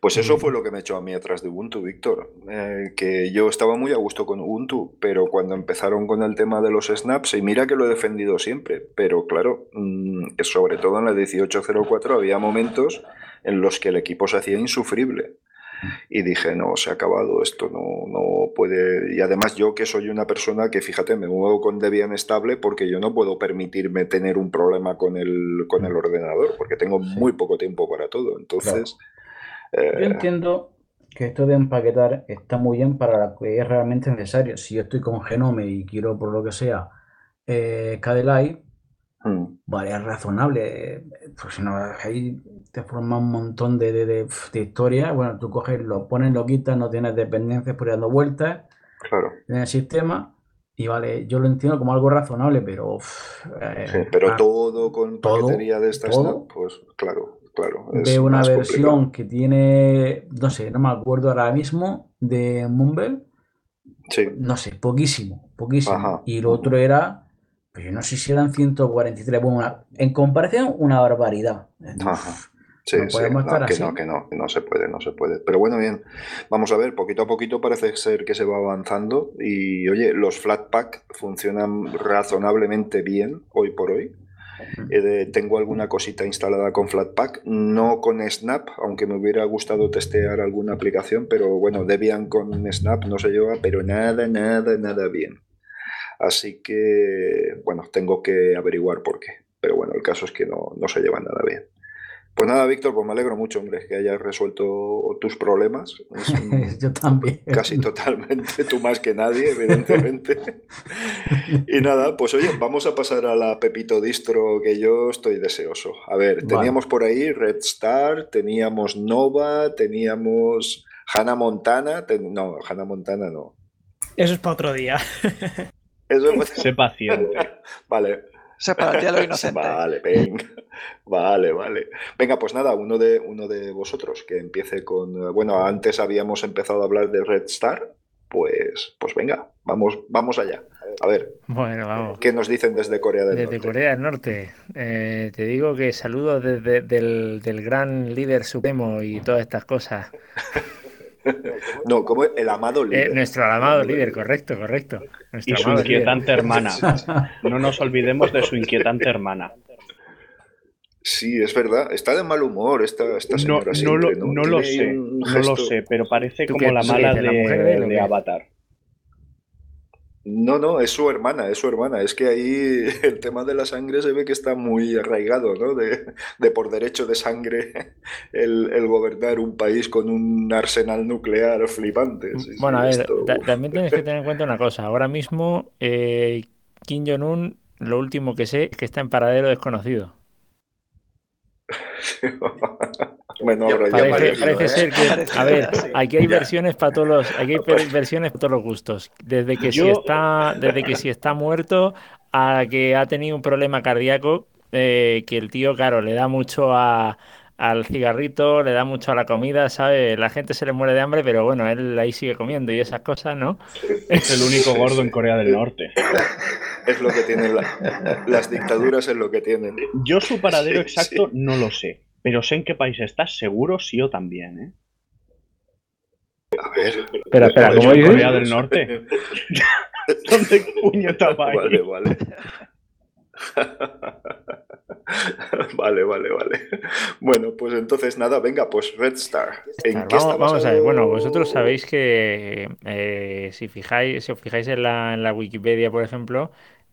Pues eso fue lo que me echó a mí atrás de Ubuntu, Víctor. Eh, que yo estaba muy a gusto con Ubuntu, pero cuando empezaron con el tema de los snaps, y mira que lo he defendido siempre, pero claro, mm, sobre todo en la 1804 había momentos en los que el equipo se hacía insufrible. Y dije, no, se ha acabado, esto no, no puede. Y además, yo que soy una persona que, fíjate, me muevo con Debian estable porque yo no puedo permitirme tener un problema con el, con el ordenador, porque tengo muy poco tiempo para todo. Entonces. Yo eh, entiendo que esto de empaquetar está muy bien para lo que es realmente necesario. Si yo estoy con Genome y quiero, por lo que sea, eh, mm, vale, es razonable. Pues si no, ahí te forma un montón de, de, de- de historias. Bueno, tú coges, lo pones, lo quitas, no tienes dependencias por ahí dando vueltas claro. en el sistema. Y vale, yo lo entiendo como algo razonable, pero. eh, Sí, pero ah, todo con todo, paquetería de esta todo. Pues claro, claro. Veo una versión complicado. que tiene, no sé, no me acuerdo ahora mismo, de Mumble, Sí, no sé, poquísimo, poquísimo. ajá. Y lo otro era, pues yo no sé si eran 143, bueno, una- en comparación, una barbaridad. Entonces, Ajá. Sí, no sí, que no, que no, que no se puede, no se puede. Pero bueno, bien, vamos a ver, poquito a poquito parece ser que se va avanzando y oye, los Flatpak funcionan razonablemente bien hoy por hoy. De- tengo alguna cosita instalada con Flatpak, no con Snap, aunque me hubiera gustado testear alguna aplicación, pero bueno, Debian con Snap no se lleva, pero nada, nada, nada bien. Así que, bueno, tengo que averiguar por qué. Pero bueno, el caso es que no, no se lleva nada bien. Pues nada, Víctor, pues me alegro mucho, hombre, que hayas resuelto tus problemas. Yo también. casi totalmente, tú más que nadie, evidentemente. Y nada, pues oye, vamos a pasar a la Pepito Distro que yo estoy deseoso. A ver, Vale. teníamos por ahí Red Star, teníamos Nova, teníamos Hannah Montana, ten- no, Hannah Montana no. Eso es para otro día. Eso Sé paciente. Vale, Eso es para ti a los inocentes. vale, venga. Vale, vale. Venga, pues nada, uno de, uno de vosotros que empiece con. Bueno, antes habíamos empezado a hablar de Red Star. Pues, pues venga, vamos, vamos allá. A ver, Bueno, vamos. ¿qué nos dicen desde Corea del Desde Norte? Corea del Norte, eh, te digo que saludos desde del, del gran líder supremo y todas estas cosas. No, como el amado Eh, líder. nuestro amado líder, correcto, correcto. Nuestro Y su líder. inquietante hermana. No nos olvidemos de su inquietante hermana. Sí, es verdad. Está de mal humor esta, esta No, señora no siempre, lo, ¿no? no lo sé, no lo sé, pero parece ¿Tú como la mala dices, la mujer de de, de qué? Avatar. No, no, es su hermana, es su hermana. Es que ahí el tema de la sangre se ve que está muy arraigado, ¿no? De, de por derecho de sangre el, el gobernar un país con un arsenal nuclear flipante. Sí, sí, Bueno, a ver, esto, ta- uf. también tienes que tener en cuenta una cosa. Ahora mismo, eh, Kim Jong-un, lo último que sé es que está en paradero desconocido. Bueno, ya Parece, ¿eh? ser que, a ver, aquí hay Ya. versiones para todos los, aquí hay per- versiones para todos los gustos. Desde que si está, desde que si está muerto a que ha tenido un problema cardíaco, eh, que el tío, claro, le da mucho a, al cigarrito, le da mucho a la comida, ¿sabes? La gente se le muere de hambre, pero bueno, él ahí sigue comiendo y esas cosas, ¿no? Es el único gordo en Corea del Norte. Es lo que tienen la- las dictaduras, es lo que tienen. Yo su paradero Sí, exacto sí. no lo sé, pero sé en qué país está, seguro sí o también, ¿eh? A ver. Espera, espera, ¿cómo dices? Corea del Norte. ¿Dónde puñeta va? Vale, vale. Vale, vale, vale. Bueno, pues entonces nada, venga, pues Red Star. ¿En qué Vamos, está vamos a ver, bueno, vosotros sabéis que eh, si fijáis, si os fijáis en la, en la Wikipedia, por ejemplo,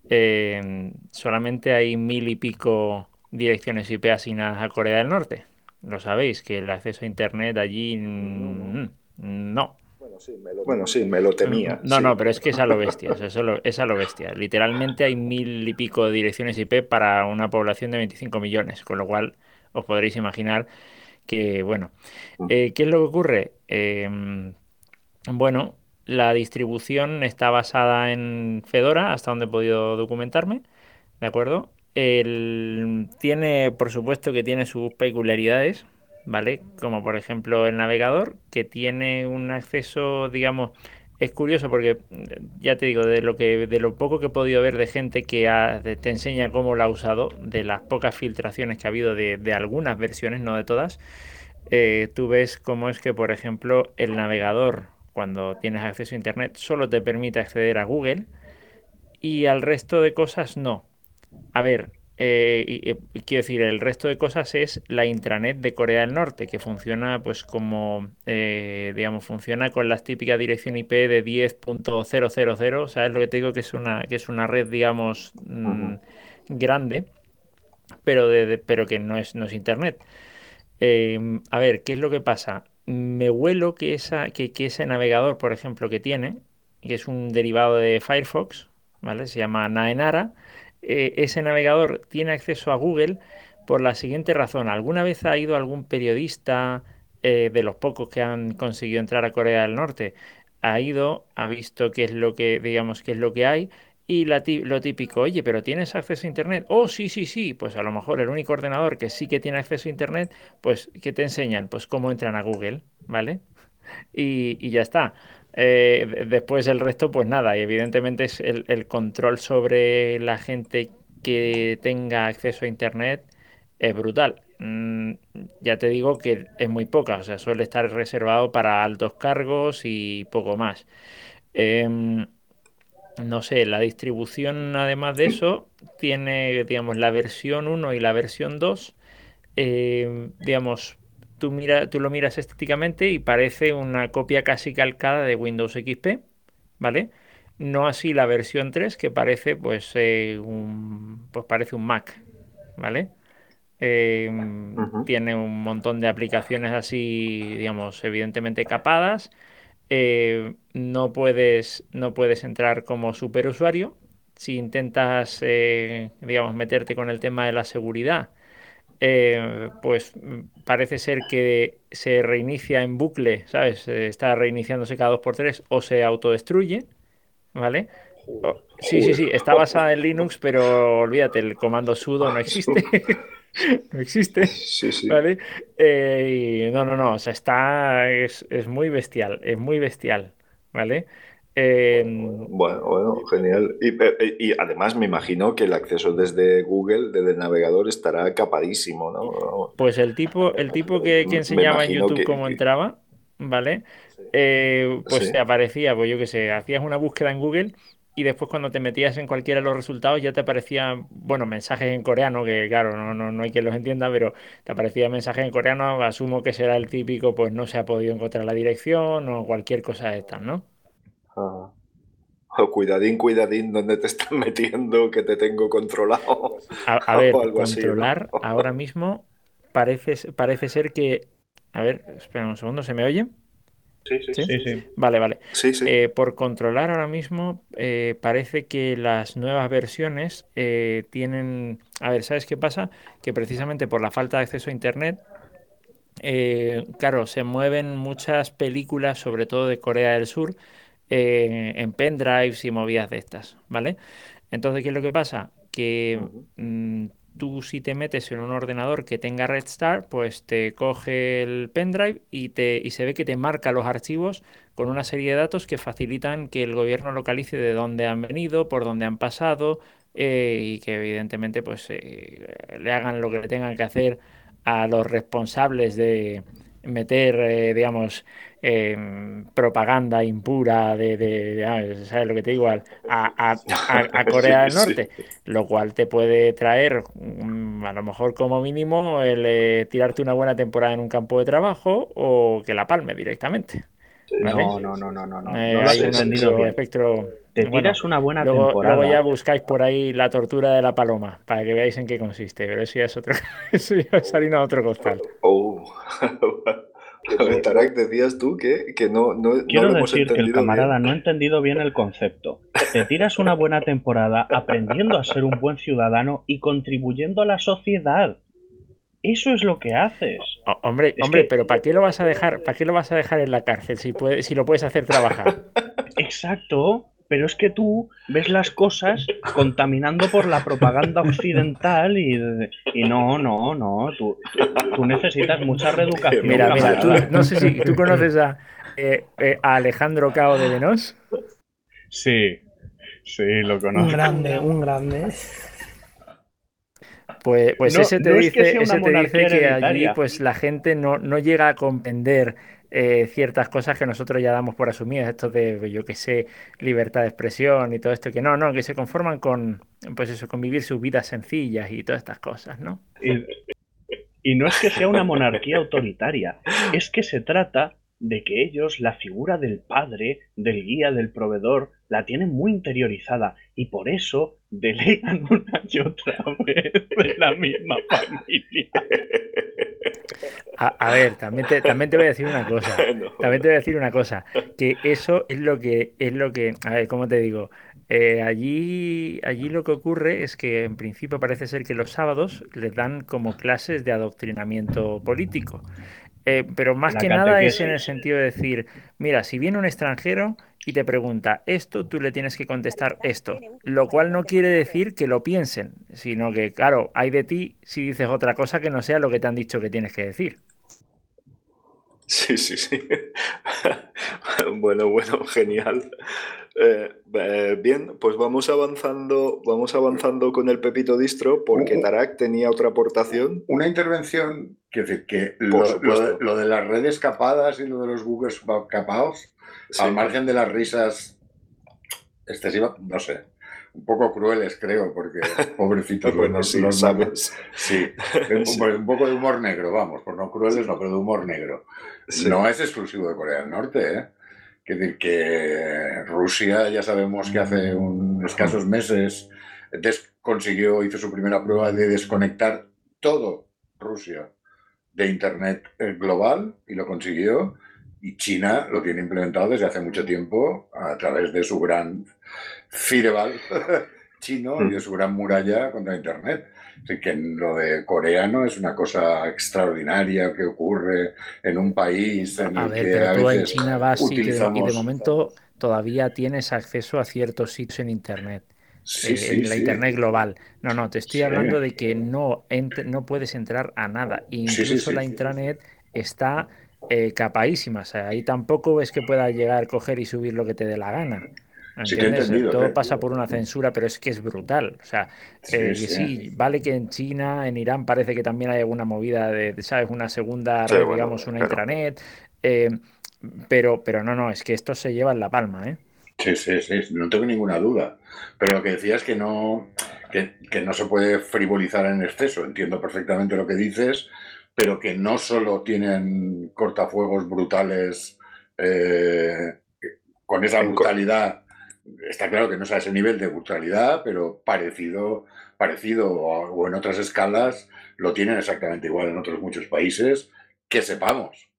eh, solamente hay mil y pico direcciones IP asignadas a Corea del Norte. Lo sabéis, que el acceso a Internet allí mm, no. Bueno, sí, me lo, bueno, sí, me lo temía. No, sí. no, pero es que es a lo bestia, o sea, eso lo- es a lo bestia. Literalmente hay mil y pico direcciones IP para una población de 25 millones, con lo cual os podréis imaginar que, bueno, eh, ¿qué es lo que ocurre? Eh, bueno, la distribución está basada en Fedora, hasta donde he podido documentarme, ¿de acuerdo? El- tiene, por supuesto que tiene sus peculiaridades, ¿vale? Como por ejemplo el navegador, que tiene un acceso, digamos, es curioso porque mm, ya te digo, de lo que, de lo poco que he podido ver de gente que ha- te enseña cómo lo ha usado, de las pocas filtraciones que ha habido de, de algunas versiones, no de todas, eh, tú ves cómo es que, por ejemplo, el navegador, cuando tienes acceso a Internet, solo te permite acceder a Google y al resto de cosas no. A ver, eh, quiero decir, el resto de cosas es la intranet de Corea del Norte, que funciona pues como, eh, digamos, funciona con la típica dirección IP de 10.000, ¿sabes lo que te digo? Que es una, que es una red, digamos, mm, grande, pero, de, pero que no es, no es Internet. Em, a ver, ¿qué es lo que pasa? Me huelo que, esa, que, ese navegador, por ejemplo, que tiene, que es un derivado de Firefox, ¿vale? Se llama Naenara. Eh, ese navegador tiene acceso a Google por la siguiente razón. ¿Alguna vez ha ido algún periodista eh, de los pocos que han conseguido entrar a Corea del Norte? Ha ido, ha visto qué es lo que, digamos, qué es lo que hay y lo típico, oye, pero ¿tienes acceso a Internet? Oh, sí, sí, sí. Pues a lo mejor el único ordenador que sí que tiene acceso a Internet, pues ¿qué te enseñan? Pues cómo entran a Google, ¿vale? Y, ya está. Eh, después el resto, pues nada, y evidentemente es el, control sobre la gente que tenga acceso a Internet es brutal. Mm, ya te digo que es muy poca, o sea, suele estar reservado para altos cargos y poco más. Em, no sé, la distribución además de eso tiene, digamos, la versión 1 y la versión 2. Eh, digamos, tú, mira, tú lo miras estéticamente y parece una copia casi calcada de Windows XP, ¿vale? No así la versión 3, que parece pues, eh, un, pues parece un Mac, ¿vale? Eh, tiene un montón de aplicaciones así, digamos, evidentemente capadas eh, no, puedes, no puedes entrar como superusuario. Si intentas, eh, digamos, meterte con el tema de la seguridad, eh, pues mm, parece ser que se reinicia en bucle, ¿sabes? Está reiniciándose cada 2x3 o se autodestruye, ¿vale? sí, sí, sí, está basada en Linux, pero olvídate, el comando sudo no existe. no existe. Sí, sí. ¿Vale? Eh, no, no, no. O sea, está. Es, muy bestial. Es muy bestial. ¿Vale? Bueno, bueno, genial. Y, además me imagino que el acceso desde Google, desde el navegador, estará capadísimo, ¿no? Pues el tipo, el tipo que, enseñaba en YouTube cómo entraba, ¿vale? Eh, pues te aparecía, pues yo qué sé, hacías una búsqueda en Google y después cuando te metías en cualquiera de los resultados ya te aparecían, bueno, mensajes en coreano, que claro, no, no, no hay quien los entienda, pero te aparecían mensajes en coreano, asumo que será el típico, pues no se ha podido encontrar la dirección o cualquier cosa de estas, ¿no? Ah. cuidadín, cuidadín, ¿dónde te están metiendo que te tengo controlado? A, ver, controlar ahora mismo parece, parece ser que... A ver, espera un segundo, ¿se me oye? Sí, sí, sí. Vale, vale. Eh, por controlar ahora mismo, eh, parece que las nuevas versiones eh, tienen... A ver, ¿sabes qué pasa? Que precisamente por la falta de acceso a Internet, claro, se mueven muchas películas, sobre todo de Corea del Sur, en pendrives y movidas de estas, ¿vale? Entonces, ¿qué es lo que pasa? Que tú si te metes en un ordenador que tenga Red Star, pues te coge el pendrive y, te, y se ve que te marca los archivos con una serie de datos que facilitan que el gobierno localice de dónde han venido, por dónde han pasado eh, y que evidentemente pues eh, le hagan lo que le tengan que hacer a los responsables de meter, eh, digamos, Em, propaganda impura de, ah, ¿sabes lo que te digo? A, a, Corea del Norte, lo cual te puede traer, mm, a lo mejor como mínimo, el eh, tirarte una buena temporada en un campo de trabajo o que la palme directamente. No, no, no, no, no. no. Eh, hay un espectro. Te tiras una buena luego, temporada. Luego ya buscáis por ahí la tortura de la paloma para que veáis en qué consiste, pero eso ya es otro. eso ya es harina de otro costal. Oh. Tarak, decías tú que, que no, no, Quiero no decir que el camarada no ha entendido bien el concepto. Te tiras una buena temporada aprendiendo a ser un buen ciudadano y contribuyendo a la sociedad. Eso es lo que haces. hombre, hombre, pero ¿para qué lo vas a dejar? ¿Para qué lo vas a dejar en la cárcel si, puede, si lo puedes hacer trabajar? Exacto pero es que tú ves las cosas contaminando por la propaganda occidental y, y no, no, no, tú, tú, necesitas mucha reeducación. Mira, mira, tú, no sé si tú conoces a, eh, eh, a Alejandro Cao de Venos. Sí, sí, lo conozco. Un grande, un grande. Pues, pues ese te dice, que, ese te dice que allí pues la gente no, no llega a comprender eh, ciertas cosas que nosotros ya damos por asumidas, esto de, yo que sé, libertad de expresión y todo esto, que no, no, que se conforman con, pues eso, con vivir sus vidas sencillas y todas estas cosas, ¿no? Y no es que sea una monarquía autoritaria, es que se trata de que ellos la figura del padre, del guía, del proveedor, la tienen muy interiorizada y por eso delegan una y otra vez de la misma familia. A, ver, también te, también te voy a decir una cosa. También te voy a decir una cosa. Que eso es lo que, es lo que, a ver, ¿cómo te digo? Eh, allí, allí lo que ocurre es que en principio parece ser que los sábados les dan como clases de adoctrinamiento político. Eh, pero más que nada es en el sentido de decir, mira, si viene un extranjero y te pregunta esto, tú le tienes que contestar esto. Lo cual no quiere decir que lo piensen, sino que, claro, hay de ti si dices otra cosa que no sea lo que te han dicho que tienes que decir. Sí, sí, sí. bueno, bueno, genial. Eh, eh, bien, pues vamos avanzando, vamos avanzando con el Pepito Distro, porque Tarak tenía otra aportación. Una intervención, que decir, que lo, de, las redes capadas y lo de los Google capados, al margen de las risas excesivas, no sé, un poco crueles, creo, porque pobrecitos bueno, los, sí, sabes. Sí, un, poco de humor negro, vamos, por no crueles, no, pero de humor negro. No es exclusivo de Corea del Norte, ¿eh? Es decir, que Rusia ya sabemos que hace unos escasos meses consiguió, hizo su primera prueba de desconectar todo Rusia de Internet eh, global y lo consiguió. Y China lo tiene implementado desde hace mucho tiempo a través de su gran firewall chino y de su gran muralla contra Internet. Así que lo de coreano es una cosa extraordinaria que ocurre en un país en a el ver, que pero a tú veces en China vas y, de momento todavía tienes acceso a ciertos sitios en Internet. Sí, eh, en la Internet global. No, no, te estoy hablando de que no, no puedes entrar a nada. Incluso la intranet está eh, capaísima. O sea, ahí tampoco ves que pueda llegar, coger y subir lo que te dé la gana. Todo ¿eh? pasa por una censura, pero es que es brutal. O sea, eh, sí, vale que en China, en Irán parece que también hay alguna movida de, ¿sabes? Una segunda digamos, una intranet. Eh, pero, pero no, no, es que esto se lleva en la palma, ¿eh? Sí, sí, sí, no tengo ninguna duda. Pero lo que decía es que no, que, no se puede frivolizar en exceso. Entiendo perfectamente lo que dices, pero que no solo tienen cortafuegos brutales con esa brutalidad está claro que no es a ese nivel de brutalidad, pero parecido, parecido o, en otras escalas lo tienen exactamente igual en otros muchos países, que sepamos.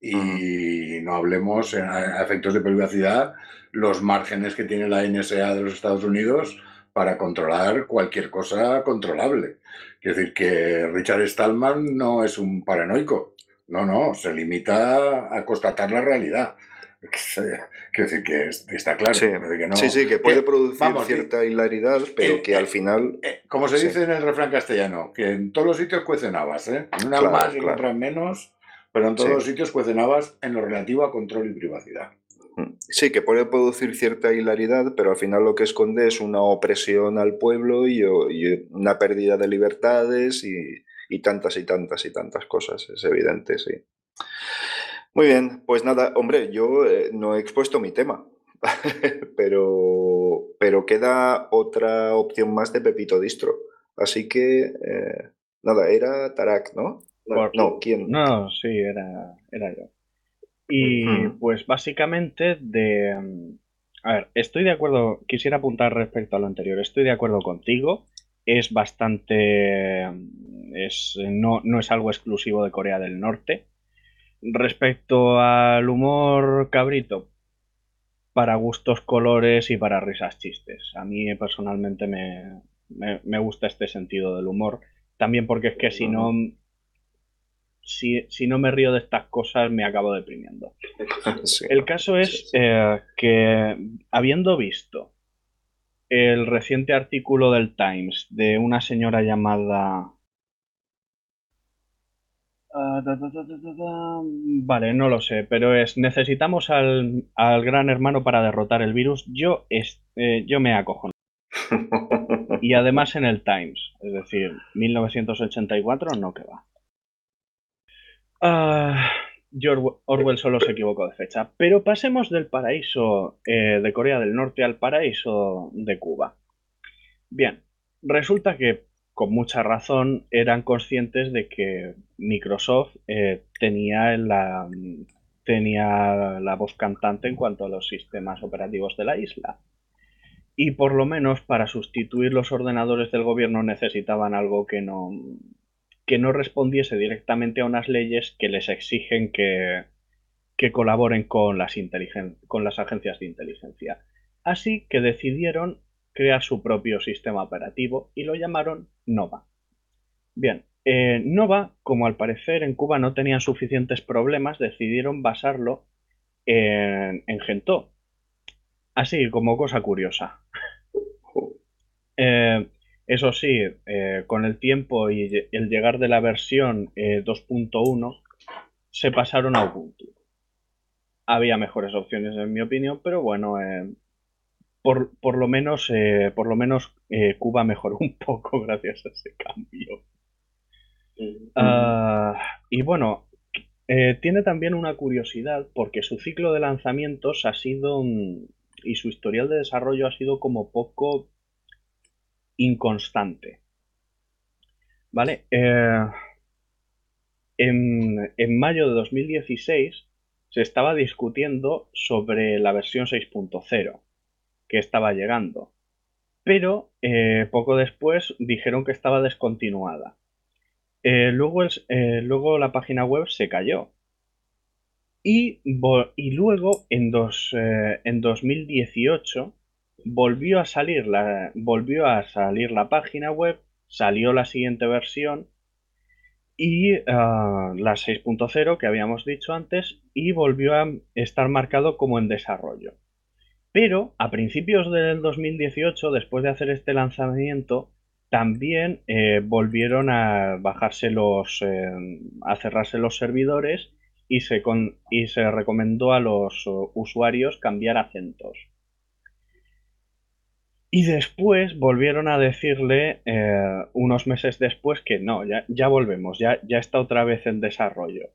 Y no hablemos a efectos de privacidad los márgenes que tiene la NSA de los Estados Unidos para controlar cualquier cosa controlable. Es decir, que Richard Stallman no es un paranoico. No, no, se limita a constatar la realidad. Quiero decir que está claro. Sí, sí, que puede producir cierta hilaridad, pero eh, que al eh, final. Eh, como se dice en el refrán castellano, que en todos los sitios cuecen habas, ¿eh? En unas más y en otras menos, pero en todos los sitios cuecen habas en lo relativo a control y privacidad. Mm. Sí, que puede producir cierta hilaridad, pero al final lo que esconde es una opresión al pueblo y, una pérdida de libertades y, y tantas y tantas y tantas cosas, es evidente, sí. Muy bien, pues nada, hombre, yo eh, no he expuesto mi tema, pero, pero queda otra opción más de Pepito Distro. Así que, eh, nada, era Tarak, ¿no? No, ¿quién? No, sí, era, era yo. Y pues básicamente de... Mm, a ver, estoy de acuerdo, quisiera apuntar respecto a lo anterior, estoy de acuerdo contigo, es bastante... Mm, es, no, no es algo exclusivo de Corea del Norte, Respecto al humor cabrito, para gustos colores y para risas chistes. A mí personalmente me, me, gusta este sentido del humor. También porque es que si no, si, no me río de estas cosas me acabo deprimiendo. El caso es eh, que habiendo visto el reciente artículo del Times de una señora llamada Ah, vale, no lo sé, pero es necesitamos al, gran hermano para derrotar el virus. Yo, es, eh, yo me acojo. Y además en el Times, es decir, 1984 no que va. Ah, George Orwell solo se equivocó de fecha. Pero pasemos del paraíso eh, de Corea del Norte al paraíso de Cuba. Bien, resulta que con mucha razón eran conscientes de que Microsoft eh, tenía, la, tenía la voz cantante en cuanto a los sistemas operativos de la isla. Y por lo menos para sustituir los ordenadores del gobierno necesitaban algo que no, que no respondiese directamente a unas leyes que les exigen que, que colaboren con las, con las agencias de inteligencia. Así que decidieron crear su propio sistema operativo y lo llamaron Nova. Bien, eh, Nova, como al parecer en Cuba no tenían suficientes problemas, decidieron basarlo en, en Gentoo. Así como cosa curiosa. Eh, eso sí, eh, con el tiempo y el llegar de la versión 2.1 se pasaron a Ubuntu. Había mejores opciones en mi opinión, pero bueno, por, por, lo menos, eh, por lo menos eh, Cuba mejoró un poco gracias a ese cambio. Ah, y bueno, eh, tiene también una curiosidad porque su ciclo de lanzamientos ha sido y su historial de desarrollo ha sido como poco inconstante. ¿Vale? en, en mayo de 2016 se estaba discutiendo sobre la versión 6.0 que estaba llegando. Pero eh, poco después dijeron que estaba descontinuada. Eh, luego, eh, luego, la página web se cayó. Y, luego en, dos, en 2018 volvió a, salir la, volvió a salir la página web, salió la siguiente versión y ah, la 6.0 que habíamos dicho antes y volvió a estar marcado como en desarrollo. Pero a principios del 2018, después de hacer este lanzamiento, también eh, volvieron a bajarse los. Eh, a cerrarse los servidores y se, y se recomendó a los usuarios cambiar acentos. Y después volvieron a decirle eh, unos meses después que no, ya, ya volvemos, ya, ya está otra vez en desarrollo.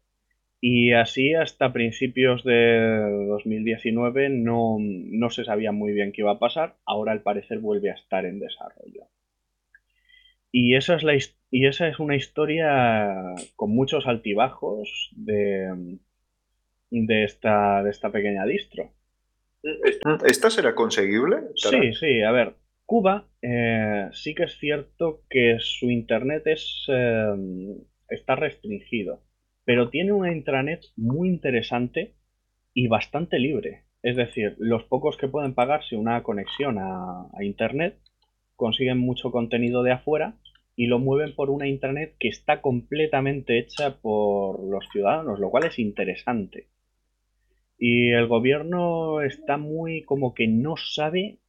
Y así hasta principios de 2019 no, no, se sabía muy bien qué iba a pasar. Ahora al parecer vuelve a estar en desarrollo. Y esa es, la, y esa es una historia con muchos altibajos de, de, esta, de esta pequeña distro. ¿Esta será conseguible? Sí, sí, a ver. Cuba eh, sí que es cierto que su internet es, eh, está restringido pero tiene una intranet muy interesante y bastante libre. Es decir, los pocos que pueden pagarse una conexión a, Internet consiguen mucho contenido de afuera y lo mueven por una intranet que está completamente hecha por los ciudadanos, lo cual es interesante. Y el gobierno está muy como que no sabe,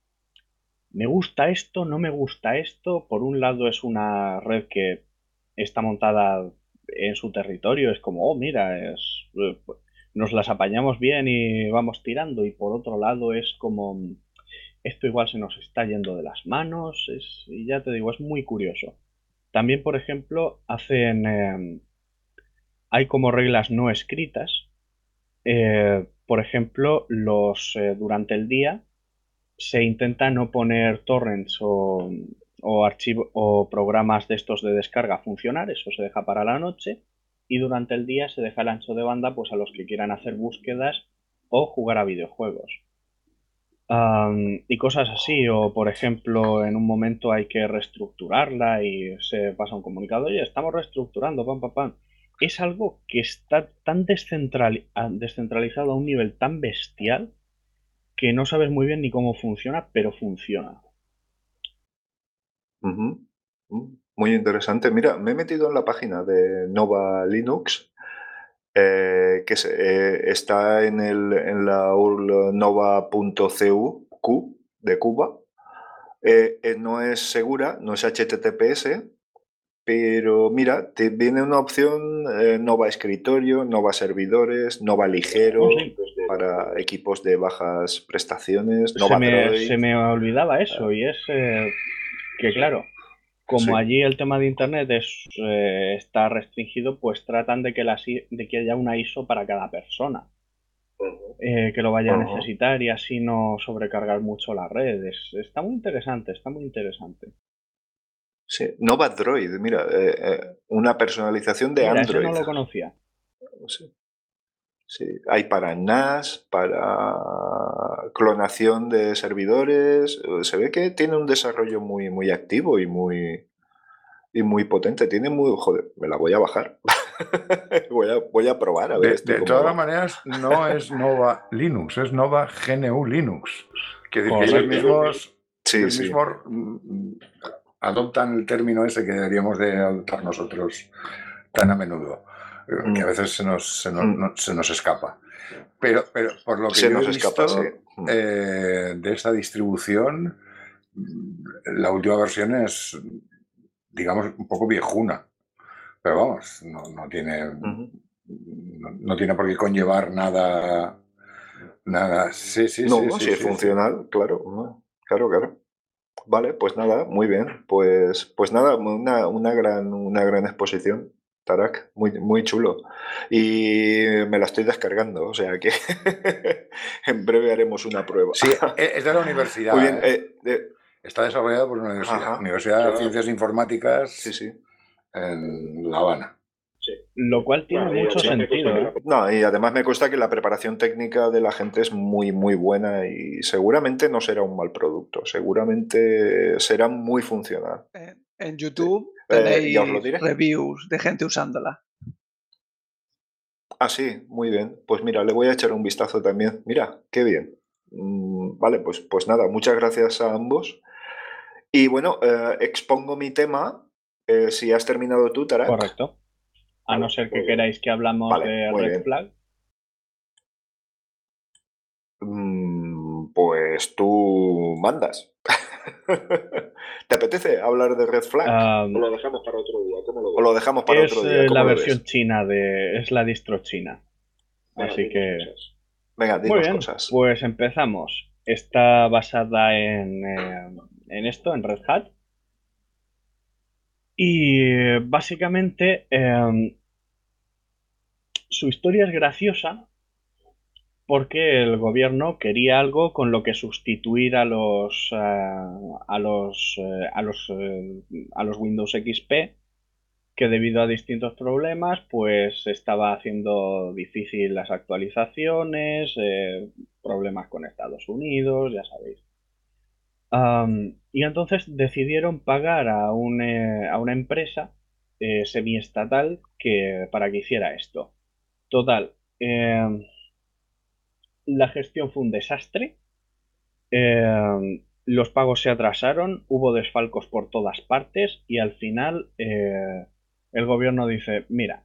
me gusta esto, no me gusta esto. Por un lado es una red que está montada en su territorio es como, oh, mira, es, eh, nos las apañamos bien y vamos tirando. Y por otro lado es como, esto igual se nos está yendo de las manos. Es, y ya te digo, es muy curioso. También, por ejemplo, hacen, em, hay como reglas no escritas. Eh, por ejemplo, los eh, durante el día se intenta no poner torrents o o, o programas de estos de descarga funcionar, eso se deja para la noche y durante el día se deja el ancho de banda pues a los que quieran hacer búsquedas o jugar a videojuegos. y cosas así, o por ejemplo, en un momento hay que reestructurarla y se pasa un comunicado, oye, estamos reestructurando, pam, pam, pam. Es algo que está tan descentralizado a un nivel tan bestial que no sabes muy bien ni cómo funciona, pero funciona. Mm, muy interesante. Mira, me he metido en la página de Nova Linux, eh, que eh, está en, el, en la URL nova.cu de Cuba. Eh, no es segura, no es HTTPS, pero mira, te viene una opción Nova Escritorio, Nova Servidores, Nova Ligero oh, para equipos de bajas prestaciones, Nova se me, se me olvidaba eso y es Que claro, como allí el tema de Internet es, eh, está restringido, pues tratan de que, la, de que haya una ISO para cada persona. Eh, que lo vaya a necesitar y así no sobrecargar mucho las redes. Está muy interesante, está muy interesante. Sí, Nova Droid, mira, eh, una personalización de Android. no lo conocía. Sí. Sí, hay para NAS, para clonación de servidores. Se ve que tiene un desarrollo muy, muy activo y muy, y muy potente. Tiene muy. Joder, me la voy a bajar. voy, a, voy, a, probar a ver. De, todas maneras, no es Nova Linux, es Nova GNU Linux. Que, ellos mismos, sí, mismos mm, adoptan el término ese que deberíamos de adoptar nosotros tan a menudo que a mm. veces se nos, se nos, mm. se nos escapa. Pero, pero, por lo que yo he visto mm. eh, de esta distribución, la última versión es, digamos, un poco viejuna. Pero vamos, no, no tiene, no, tiene por qué conllevar nada. Nada. Sí, sí, no, sí. sí, es funcional, claro. Claro, claro. Vale, pues nada, muy bien. Pues, pues nada, una, una, gran, una gran exposición. Tarak, muy, muy chulo. Y me la estoy descargando, o sea que en breve haremos una prueba. Sí, e, es de la universidad. Muy bien, ¿eh? Eh, Está desarrollado por una universidad, Universidad de Ciencias Informáticas sí, sí. en La Habana. Sí. Lo cual tiene mucho sentido. ¿eh? No, y además me consta que la preparación técnica de la gente es muy, muy buena y seguramente no será un mal producto, seguramente será muy funcional. En YouTube Tenéis eh, reviews de gente usándola. Ah, sí, muy bien. Pues mira, le voy a echar un vistazo también. Mira, qué bien. Mm, vale, pues, pues nada, muchas gracias a ambos. Y bueno, eh, expongo mi tema. Eh, si has terminado tú, Tarak. Correcto. A no ser que queráis que hablamos de Red Flag. Mm, pues tú mandas. ¿Te apetece hablar de Red Flag? o lo dejamos para otro día. o lo dejamos para otro día. Es la versión china de. Es la distro china. Así que. Venga, dinos cosas. Pues empezamos. Está basada en, eh, en esto, en Red Hat. Y básicamente em, su historia es graciosa porque el gobierno quería algo con lo que sustituir a los eh, a los eh, a los eh, a los Windows XP que debido a distintos problemas pues estaba haciendo difícil las actualizaciones problemas con Estados Unidos ya sabéis. Y entonces decidieron pagar a, un, a una empresa semiestatal que para que hiciera esto. Total la gestión fue un desastre. Eh, los pagos se atrasaron, hubo desfalcos por todas partes y al final eh, el gobierno dice, mira,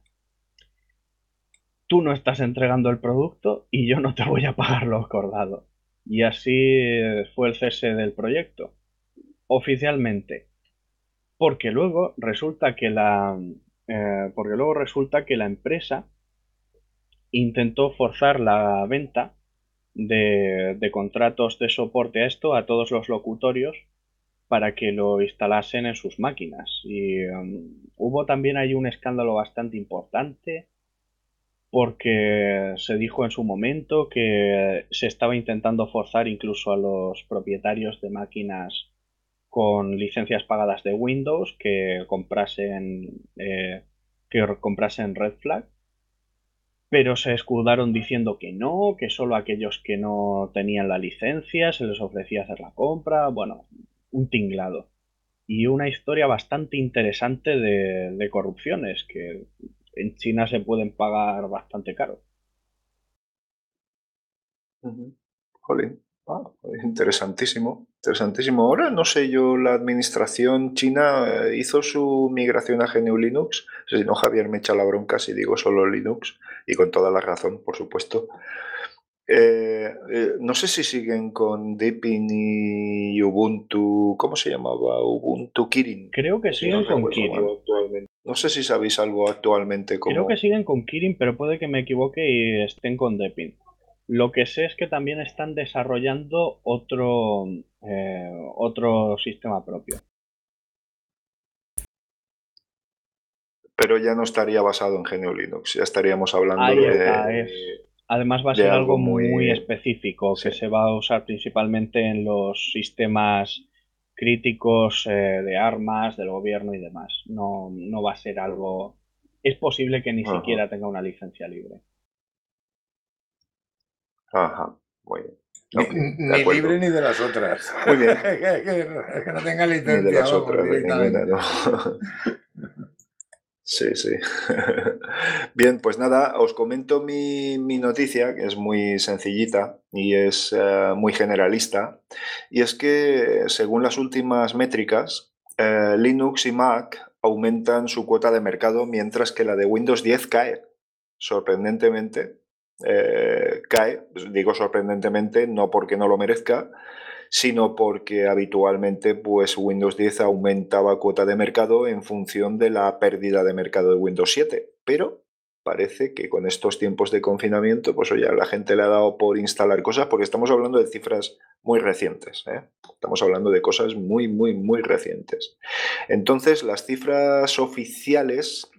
tú no estás entregando el producto y yo no te voy a pagar lo acordado. Y así fue el cese del proyecto, oficialmente. Porque luego resulta que la, eh, porque luego resulta que la empresa intentó forzar la venta de, contratos de soporte a esto a todos los locutorios para que lo instalasen en sus máquinas. Y um, hubo también ahí un escándalo bastante importante porque se dijo en su momento que se estaba intentando forzar incluso a los propietarios de máquinas con licencias pagadas de Windows que comprasen eh, que comprasen Red Flag pero se escudaron diciendo que no, que solo aquellos que no tenían la licencia se les ofrecía hacer la compra, bueno, un tinglado. Y una historia bastante interesante de, corrupciones, que en China se pueden pagar bastante caro. Ah, interesantísimo, interesantísimo. Ahora no sé yo, la administración china eh, hizo su migración a GNU Linux. Si no, Javier me echa la bronca si digo solo Linux, y con toda la razón, por supuesto. Eh, eh, no sé si siguen con Deepin y Ubuntu. ¿Cómo se llamaba? Ubuntu Kirin. Creo que siguen con Kirin. No sé si sabéis algo actualmente. Creo que siguen con Kirin, pero puede que me equivoque y estén con Deepin. Lo que sé es que también están desarrollando otro, eh, otro sistema propio. Pero ya no estaría basado en GNU Linux, ya estaríamos hablando de... Además va a ser algo, muy, muy, específico que se va a usar principalmente en los sistemas críticos eh, de armas, del gobierno y demás. No, no va a ser algo... Es posible que ni siquiera tenga una licencia libre. Ajá, muy bien. Ni, ni acuerdo. libre ni de las otras. Muy bien. que, que- que no tenga Ni licencia. de las vamos, otras, de directamente. ninguna, ¿no? Sí, sí. Bien, pues nada, os comento mi, mi noticia, que es muy sencillita y es eh, muy generalista. Y es que, según las últimas métricas, eh, Linux y Mac aumentan su cuota de mercado, mientras que la de Windows 10 cae. Sorprendentemente, eh, cae. Digo sorprendentemente, no porque no lo merezca, sino porque habitualmente pues Windows 10 aumentaba cuota de mercado en función de la pérdida de mercado de Windows 7. Pero parece que con estos tiempos de confinamiento, pues oye, la gente le ha dado por instalar cosas, porque estamos hablando de cifras muy recientes. ¿eh? Estamos hablando de cosas muy, muy, muy recientes. Entonces, las cifras oficiales,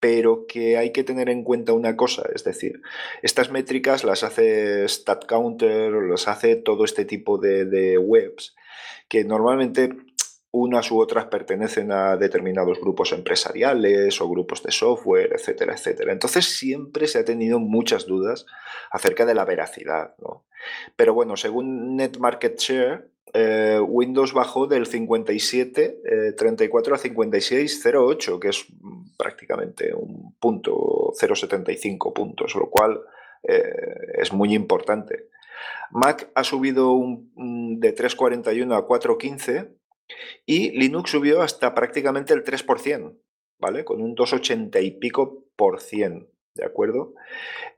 pero que hay que tener en cuenta una cosa, es decir, estas métricas las hace StatCounter, las hace todo este tipo de, webs, que normalmente unas u otras pertenecen a determinados grupos empresariales o grupos de software, etcétera, etcétera. Entonces siempre se ha tenido muchas dudas acerca de la veracidad. ¿no? Pero bueno, según Net Share, eh, Windows bajó del 57, eh, 34 a 56, 08, que es mm, prácticamente un punto, 0,75 puntos, lo cual eh, es muy importante. Mac ha subido un- un de 3,41 a 4,15 y Linux subió hasta prácticamente el 3%, ¿vale? Con un 2,80 y pico por cien, ¿de acuerdo?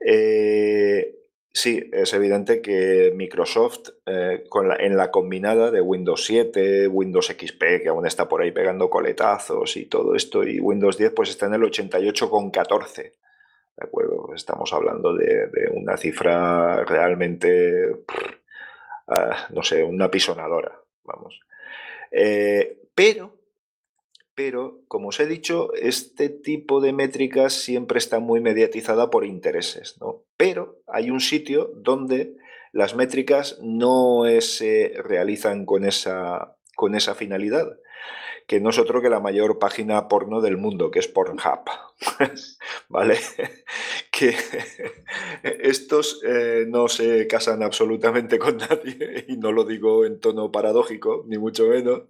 Eh, sí, es evidente que Microsoft, eh, en la combinada de Windows 7, Windows XP, que aún está por ahí pegando coletazos y todo esto, y Windows 10, pues está en el 88,14. ¿De acuerdo? Estamos hablando de, una cifra realmente, ah, no sé, una pisonadora, vamos. Eh, pero, pero, como os he dicho, este tipo de métricas siempre está muy mediatizada por intereses, ¿no? Pero hay un sitio donde las métricas no eh, se realizan con esa, con esa finalidad, que no es otro que la mayor página porno del mundo, que es Pornhub. ¿Vale? que estos eh, no se casan absolutamente con nadie, y no lo digo en tono paradójico, ni mucho menos,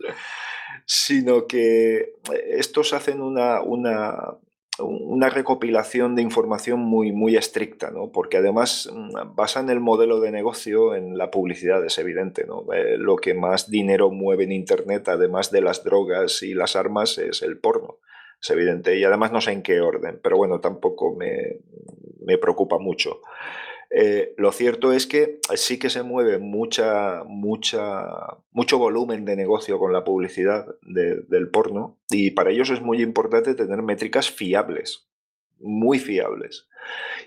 sino que estos hacen una, una, una recopilación de información muy, muy estricta, ¿no? porque además mm, basan el modelo de negocio en la publicidad, es evidente. ¿no? Eh, lo que más dinero mueve en Internet, además de las drogas y las armas, es el porno. Es evidente. Y además no sé en qué orden, pero bueno, tampoco me, me preocupa mucho. Eh, lo cierto es que sí que se mueve mucha, mucha, mucho volumen de negocio con la publicidad de- del porno y para ellos es muy importante tener métricas fiables, muy fiables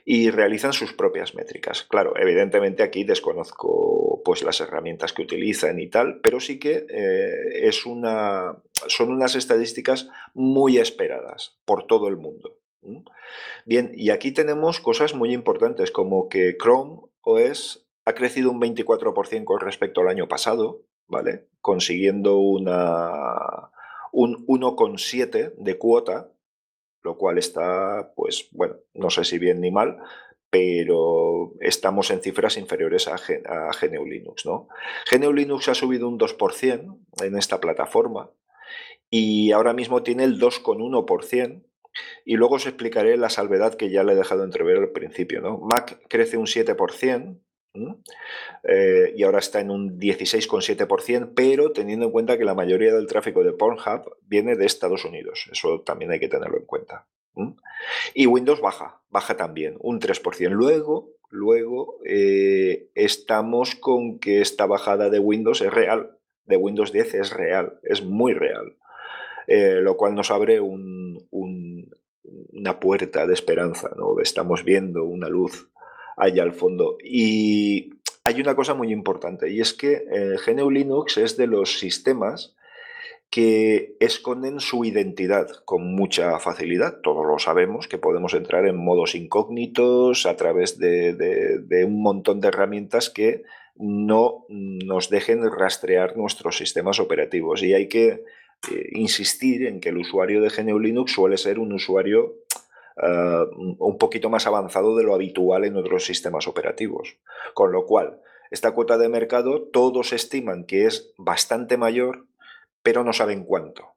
y realizan sus propias métricas. Claro, evidentemente aquí desconozco pues las herramientas que utilizan y tal, pero sí que eh, es una, son unas estadísticas muy esperadas por todo el mundo. Bien, y aquí tenemos cosas muy importantes como que Chrome OS ha crecido un 24% con respecto al año pasado, ¿vale? Consiguiendo una, un 1,7 de cuota, lo cual está, pues, bueno, no sé si bien ni mal, pero estamos en cifras inferiores a, a GNU Linux, ¿no? GNU Linux ha subido un 2% en esta plataforma y ahora mismo tiene el 2,1%. Y luego os explicaré la salvedad que ya le he dejado entrever al principio. Mac crece un 7%, ¿m? Eh, y ahora está en un 16,7%, pero teniendo en cuenta que la mayoría del tráfico de Pornhub viene de Estados Unidos. Eso también hay que tenerlo en cuenta. Y Windows baja, baja también, un 3%. Luego, luego eh, estamos con que esta bajada de Windows es real, de Windows 10 es real, es muy real. Eh, lo cual nos abre un- una puerta de esperanza, ¿no? Estamos viendo una luz allá al fondo. Y hay una cosa muy importante, y es que eh, GNU Linux es de los sistemas que esconden su identidad con mucha facilidad. Todos lo sabemos, que podemos entrar en modos incógnitos a través de, un montón de herramientas que no nos dejen rastrear nuestros sistemas operativos. Y hay que eh, insistir en que el usuario de GNU Linux suele ser un usuario eh, un poquito más avanzado de lo habitual en otros sistemas operativos. Con lo cual, esta cuota de mercado todos estiman que es bastante mayor, pero no saben cuánto.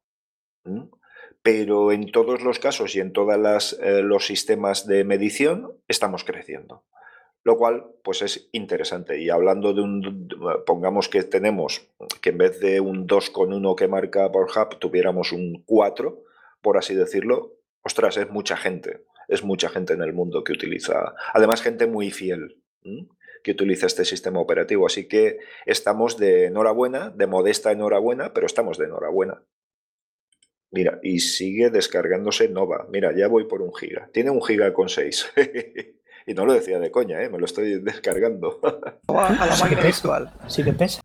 Pero en todos los casos y en todos eh, los sistemas de medición estamos creciendo. Lo cual, pues es interesante. Y hablando de un, pongamos que tenemos, que en vez de un 2,1 que marca Hub tuviéramos un 4, por así decirlo, ostras, es mucha gente. Es mucha gente en el mundo que utiliza, además gente muy fiel que utiliza este sistema operativo. Así que estamos de enhorabuena, de modesta enhorabuena, pero estamos de enhorabuena. Mira, y sigue descargándose Nova. Mira, ya voy por un giga. Tiene un giga con 6. y no lo decía de coña, ¿eh? me lo estoy descargando. a la máquina virtual. Sí que pesa.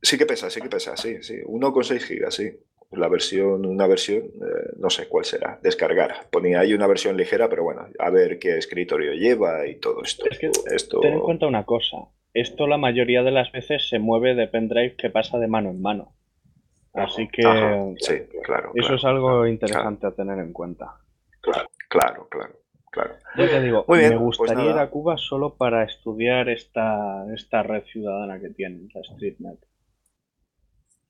Sí que pesa, sí que pesa, sí, sí. 1,6 gigas, sí la versión, una versión, eh, no sé cuál será, descargar. Ponía ahí una versión ligera, pero bueno, a ver qué escritorio lleva y todo esto. Es que esto... ten en cuenta una cosa, esto la mayoría de las veces se mueve de pendrive que pasa de mano en mano. Así que sí, claro, eso es algo interesante a tener en cuenta. Claro, claro, claro. claro. Yo te digo, me pues gustaría ir a Cuba solo para estudiar esta, esta red ciudadana que tienen, la StreetNet.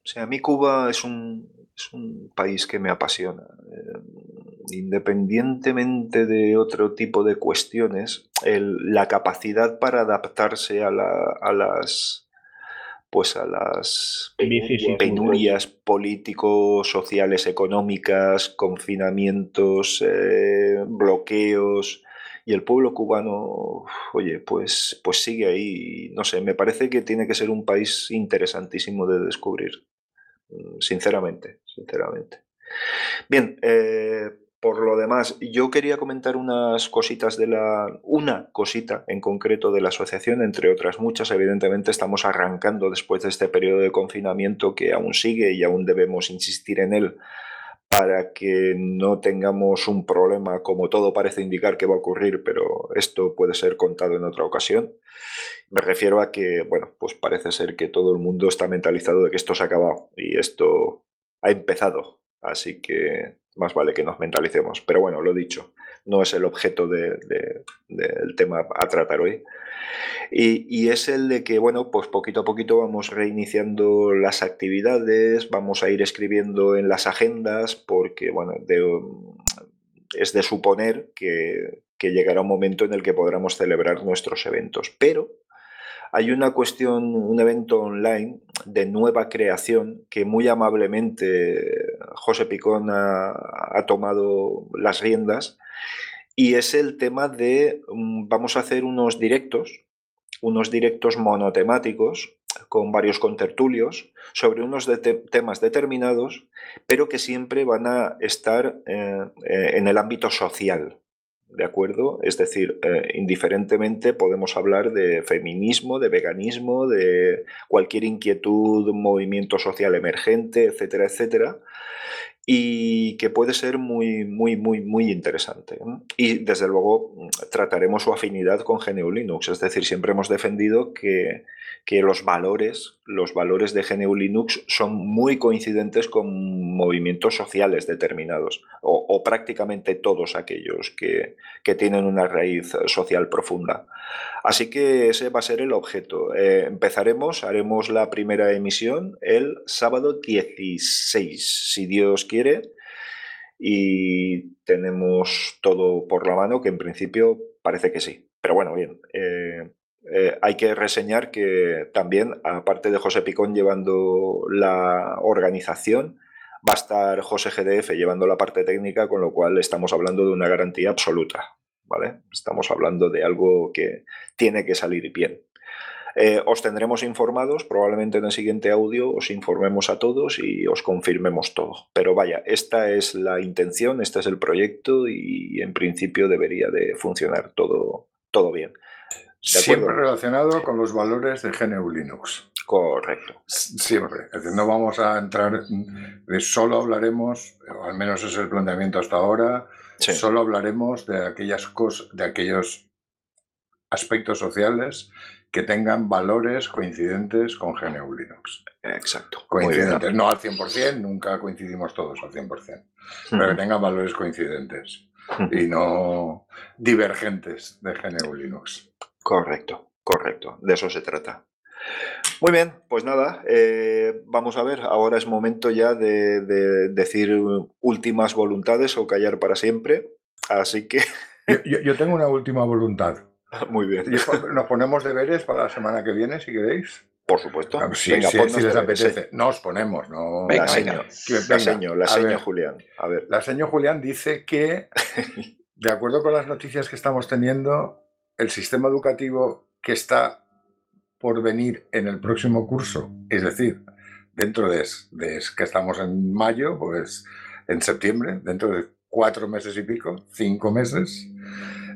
O sea, a mí Cuba es un, es un país que me apasiona. Eh, independientemente de otro tipo de cuestiones, la capacidad para adaptarse a, las pues a las penurias políticos, sociales, económicas, confinamientos, eh, bloqueos, y el pueblo cubano, oye, pues, pues sigue ahí. No sé, me parece que tiene que ser un país interesantísimo de descubrir. Sinceramente, sinceramente. Bien, eh, por lo demás, yo quería comentar unas cositas de la. Una cosita en concreto de la asociación, entre otras muchas. Evidentemente, estamos arrancando después de este periodo de confinamiento que aún sigue y aún debemos insistir en él para que no tengamos un problema como todo parece indicar que va a ocurrir, pero esto puede ser contado en otra ocasión. Me refiero a que, bueno, pues parece ser que todo el mundo está mentalizado de que esto se ha acabado y esto ha empezado, así que más vale que nos mentalicemos. Pero bueno, lo dicho, no es el objeto del tema a tratar hoy. Y, es el de que, bueno, pues poquito a poquito vamos reiniciando las actividades, vamos a ir escribiendo en las agendas, porque, bueno, es de suponer que, llegará un momento en el que podremos celebrar nuestros eventos. Pero hay una cuestión, un evento online de nueva creación que muy amablemente José Picón ha tomado las riendas y es el tema de, mm, vamos a hacer unos directos, unos directos monotemáticos con varios contertulios sobre unos temas determinados, pero que siempre van a estar eh, eh, en el ámbito social. ¿De acuerdo? Es decir, eh, indiferentemente podemos hablar de feminismo, de veganismo, de cualquier inquietud, movimiento social emergente, etcétera, etcétera y que puede ser muy, muy, muy, muy interesante. Y desde luego trataremos su afinidad con GNU Linux, es decir, siempre hemos defendido que, que los valores, los valores de GNU Linux son muy coincidentes con movimientos sociales determinados, o, prácticamente todos aquellos que, que, tienen una raíz social profunda. Así que ese va a ser el objeto. Eh, empezaremos, haremos la primera emisión el sábado 16, si Dios quiere y tenemos todo por la mano, que en principio parece que sí. Pero bueno, bien. Eh, eh, hay que reseñar que también, aparte de José Picón llevando la organización, va a estar José GDF llevando la parte técnica, con lo cual estamos hablando de una garantía absoluta. ¿vale? Estamos hablando de algo que tiene que salir bien. Eh, os tendremos informados, probablemente en el siguiente audio os informemos a todos y os confirmemos todo. Pero vaya, esta es la intención, este es el proyecto y en principio debería de funcionar todo, todo bien. Siempre relacionado con los valores de GNU Linux. Correcto. Siempre. Es decir, no vamos a entrar, de solo hablaremos, o al menos es el planteamiento hasta ahora, solo hablaremos de aquellas cosas, de aquellos aspectos sociales que tengan valores coincidentes con GNU Linux. Exacto. Coincidentes, no al 100%, nunca coincidimos todos al 100%, pero que tengan valores coincidentes y no divergentes de GNU Linux. Correcto, correcto, de eso se trata. Muy bien, pues nada, eh, vamos a ver, ahora es momento ya de, decir últimas voluntades o callar para siempre, así que... yo tengo una última voluntad. Muy bien. ¿Nos ponemos deberes para la semana que viene, si queréis? Por supuesto. Ah, si les apetece. Nos ponemos, no. la seño, la seño, la Julián. A ver. La señor Julián dice que, de acuerdo con las noticias que estamos teniendo, el sistema educativo que está por venir en el próximo curso, es decir, dentro de, que estamos en mayo, pues en septiembre, dentro de cuatro meses y pico, cinco meses,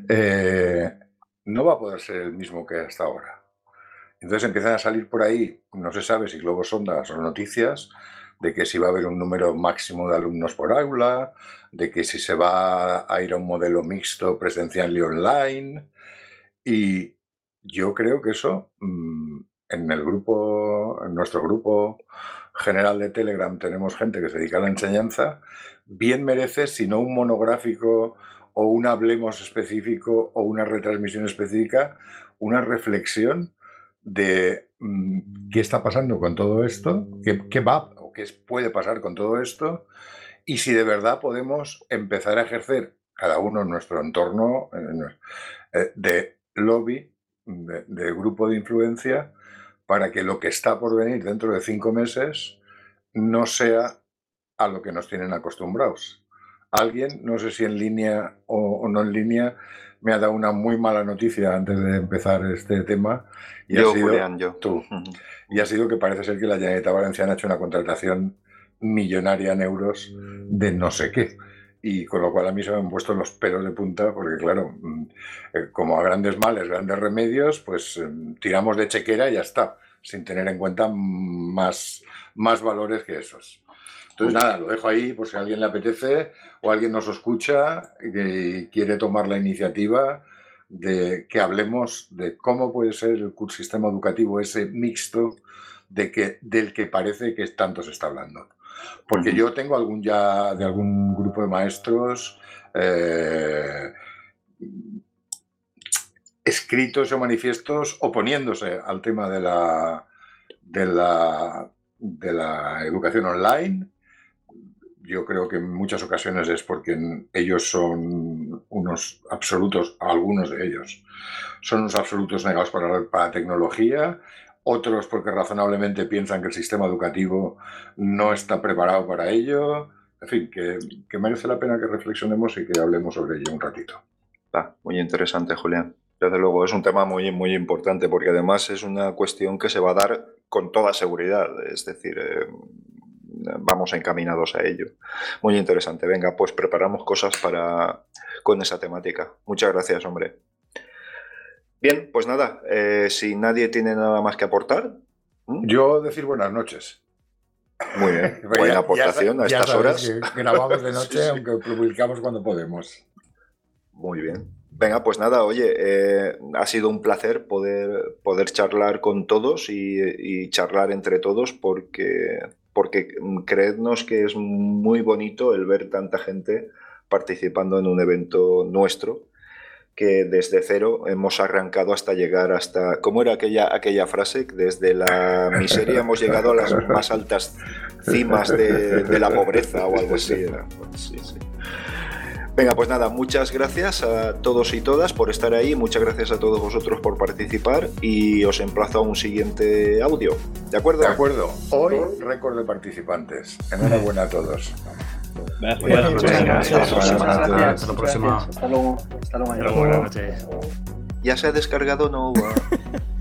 eh, no va a poder ser el mismo que hasta ahora. Entonces empiezan a salir por ahí, no se sabe si globos sondas o noticias, de que si va a haber un número máximo de alumnos por aula, de que si se va a ir a un modelo mixto presencial y online. Y yo creo que eso, mm, en el grupo, en nuestro grupo general de Telegram tenemos gente que se dedica a la enseñanza, bien merece, si no un monográfico o un hablemos específico o una retransmisión específica, una reflexión de mm, qué está pasando con todo esto, qué, va o qué puede pasar con todo esto, y si de verdad podemos empezar a ejercer cada uno en nuestro entorno eh, de lobby, de, grupo de influencia, para que lo que está por venir dentro de cinco meses no sea a lo que nos tienen acostumbrados alguien, no sé si en línea o, no en línea, me ha dado una muy mala noticia antes de empezar este tema. Y yo, ha sido, yo. Tú. Y ha sido que parece ser que la Generalitat Valenciana ha hecho una contratación millonaria en euros de no sé qué. Y con lo cual a mí se me han puesto los pelos de punta, porque claro, mm, eh, como a grandes males, grandes remedios, pues eh, tiramos de chequera y ya está, sin tener en cuenta más, más valores que esos. Entonces, nada, lo dejo ahí por si a alguien le apetece o alguien nos escucha y quiere tomar la iniciativa de que hablemos de cómo puede ser el sistema educativo ese mixto de que, del que parece que tanto se está hablando. Porque yo tengo algún ya de algún grupo de maestros eh, escritos o manifiestos oponiéndose al tema de la, de la, de la educación online yo creo que en muchas ocasiones es porque ellos son unos absolutos, algunos de ellos, son unos absolutos negados para, la tecnología, otros porque razonablemente piensan que el sistema educativo no está preparado para ello. En fin, que, merece la pena que reflexionemos y que hablemos sobre ello un ratito. Ah, muy interesante, Julián. Desde luego, es un tema muy, muy importante porque además es una cuestión que se va a dar con toda seguridad. Es decir, eh, vamos encaminados a ello. Muy interesante. Venga, pues preparamos cosas para con esa temática. Muchas gracias, hombre. Bien, pues nada, eh, si nadie tiene nada más que aportar. Yo decir buenas noches. Muy bien, buena aportación a estas horas. grabamos de noche, aunque publicamos cuando podemos. Muy bien. Venga, pues nada, oye, eh, ha sido un placer poder, poder charlar con todos y, y charlar entre todos porque porque creednos que es muy bonito el ver tanta gente participando en un evento nuestro que desde cero hemos arrancado hasta llegar hasta, ¿cómo era aquella, aquella frase? Desde la miseria hemos llegado a las más altas cimas de, la pobreza o algo así. sí, sí. Venga, pues nada, muchas gracias a todos y todas por estar ahí, muchas gracias a todos vosotros por participar y os emplazo a un siguiente audio. ¿De acuerdo? De acuerdo. Hoy récord de participantes. Enhorabuena a todos. Gracias. Hasta la próxima. Hasta luego. Hasta luego. Buenas noches. Ya se ha descargado Nova.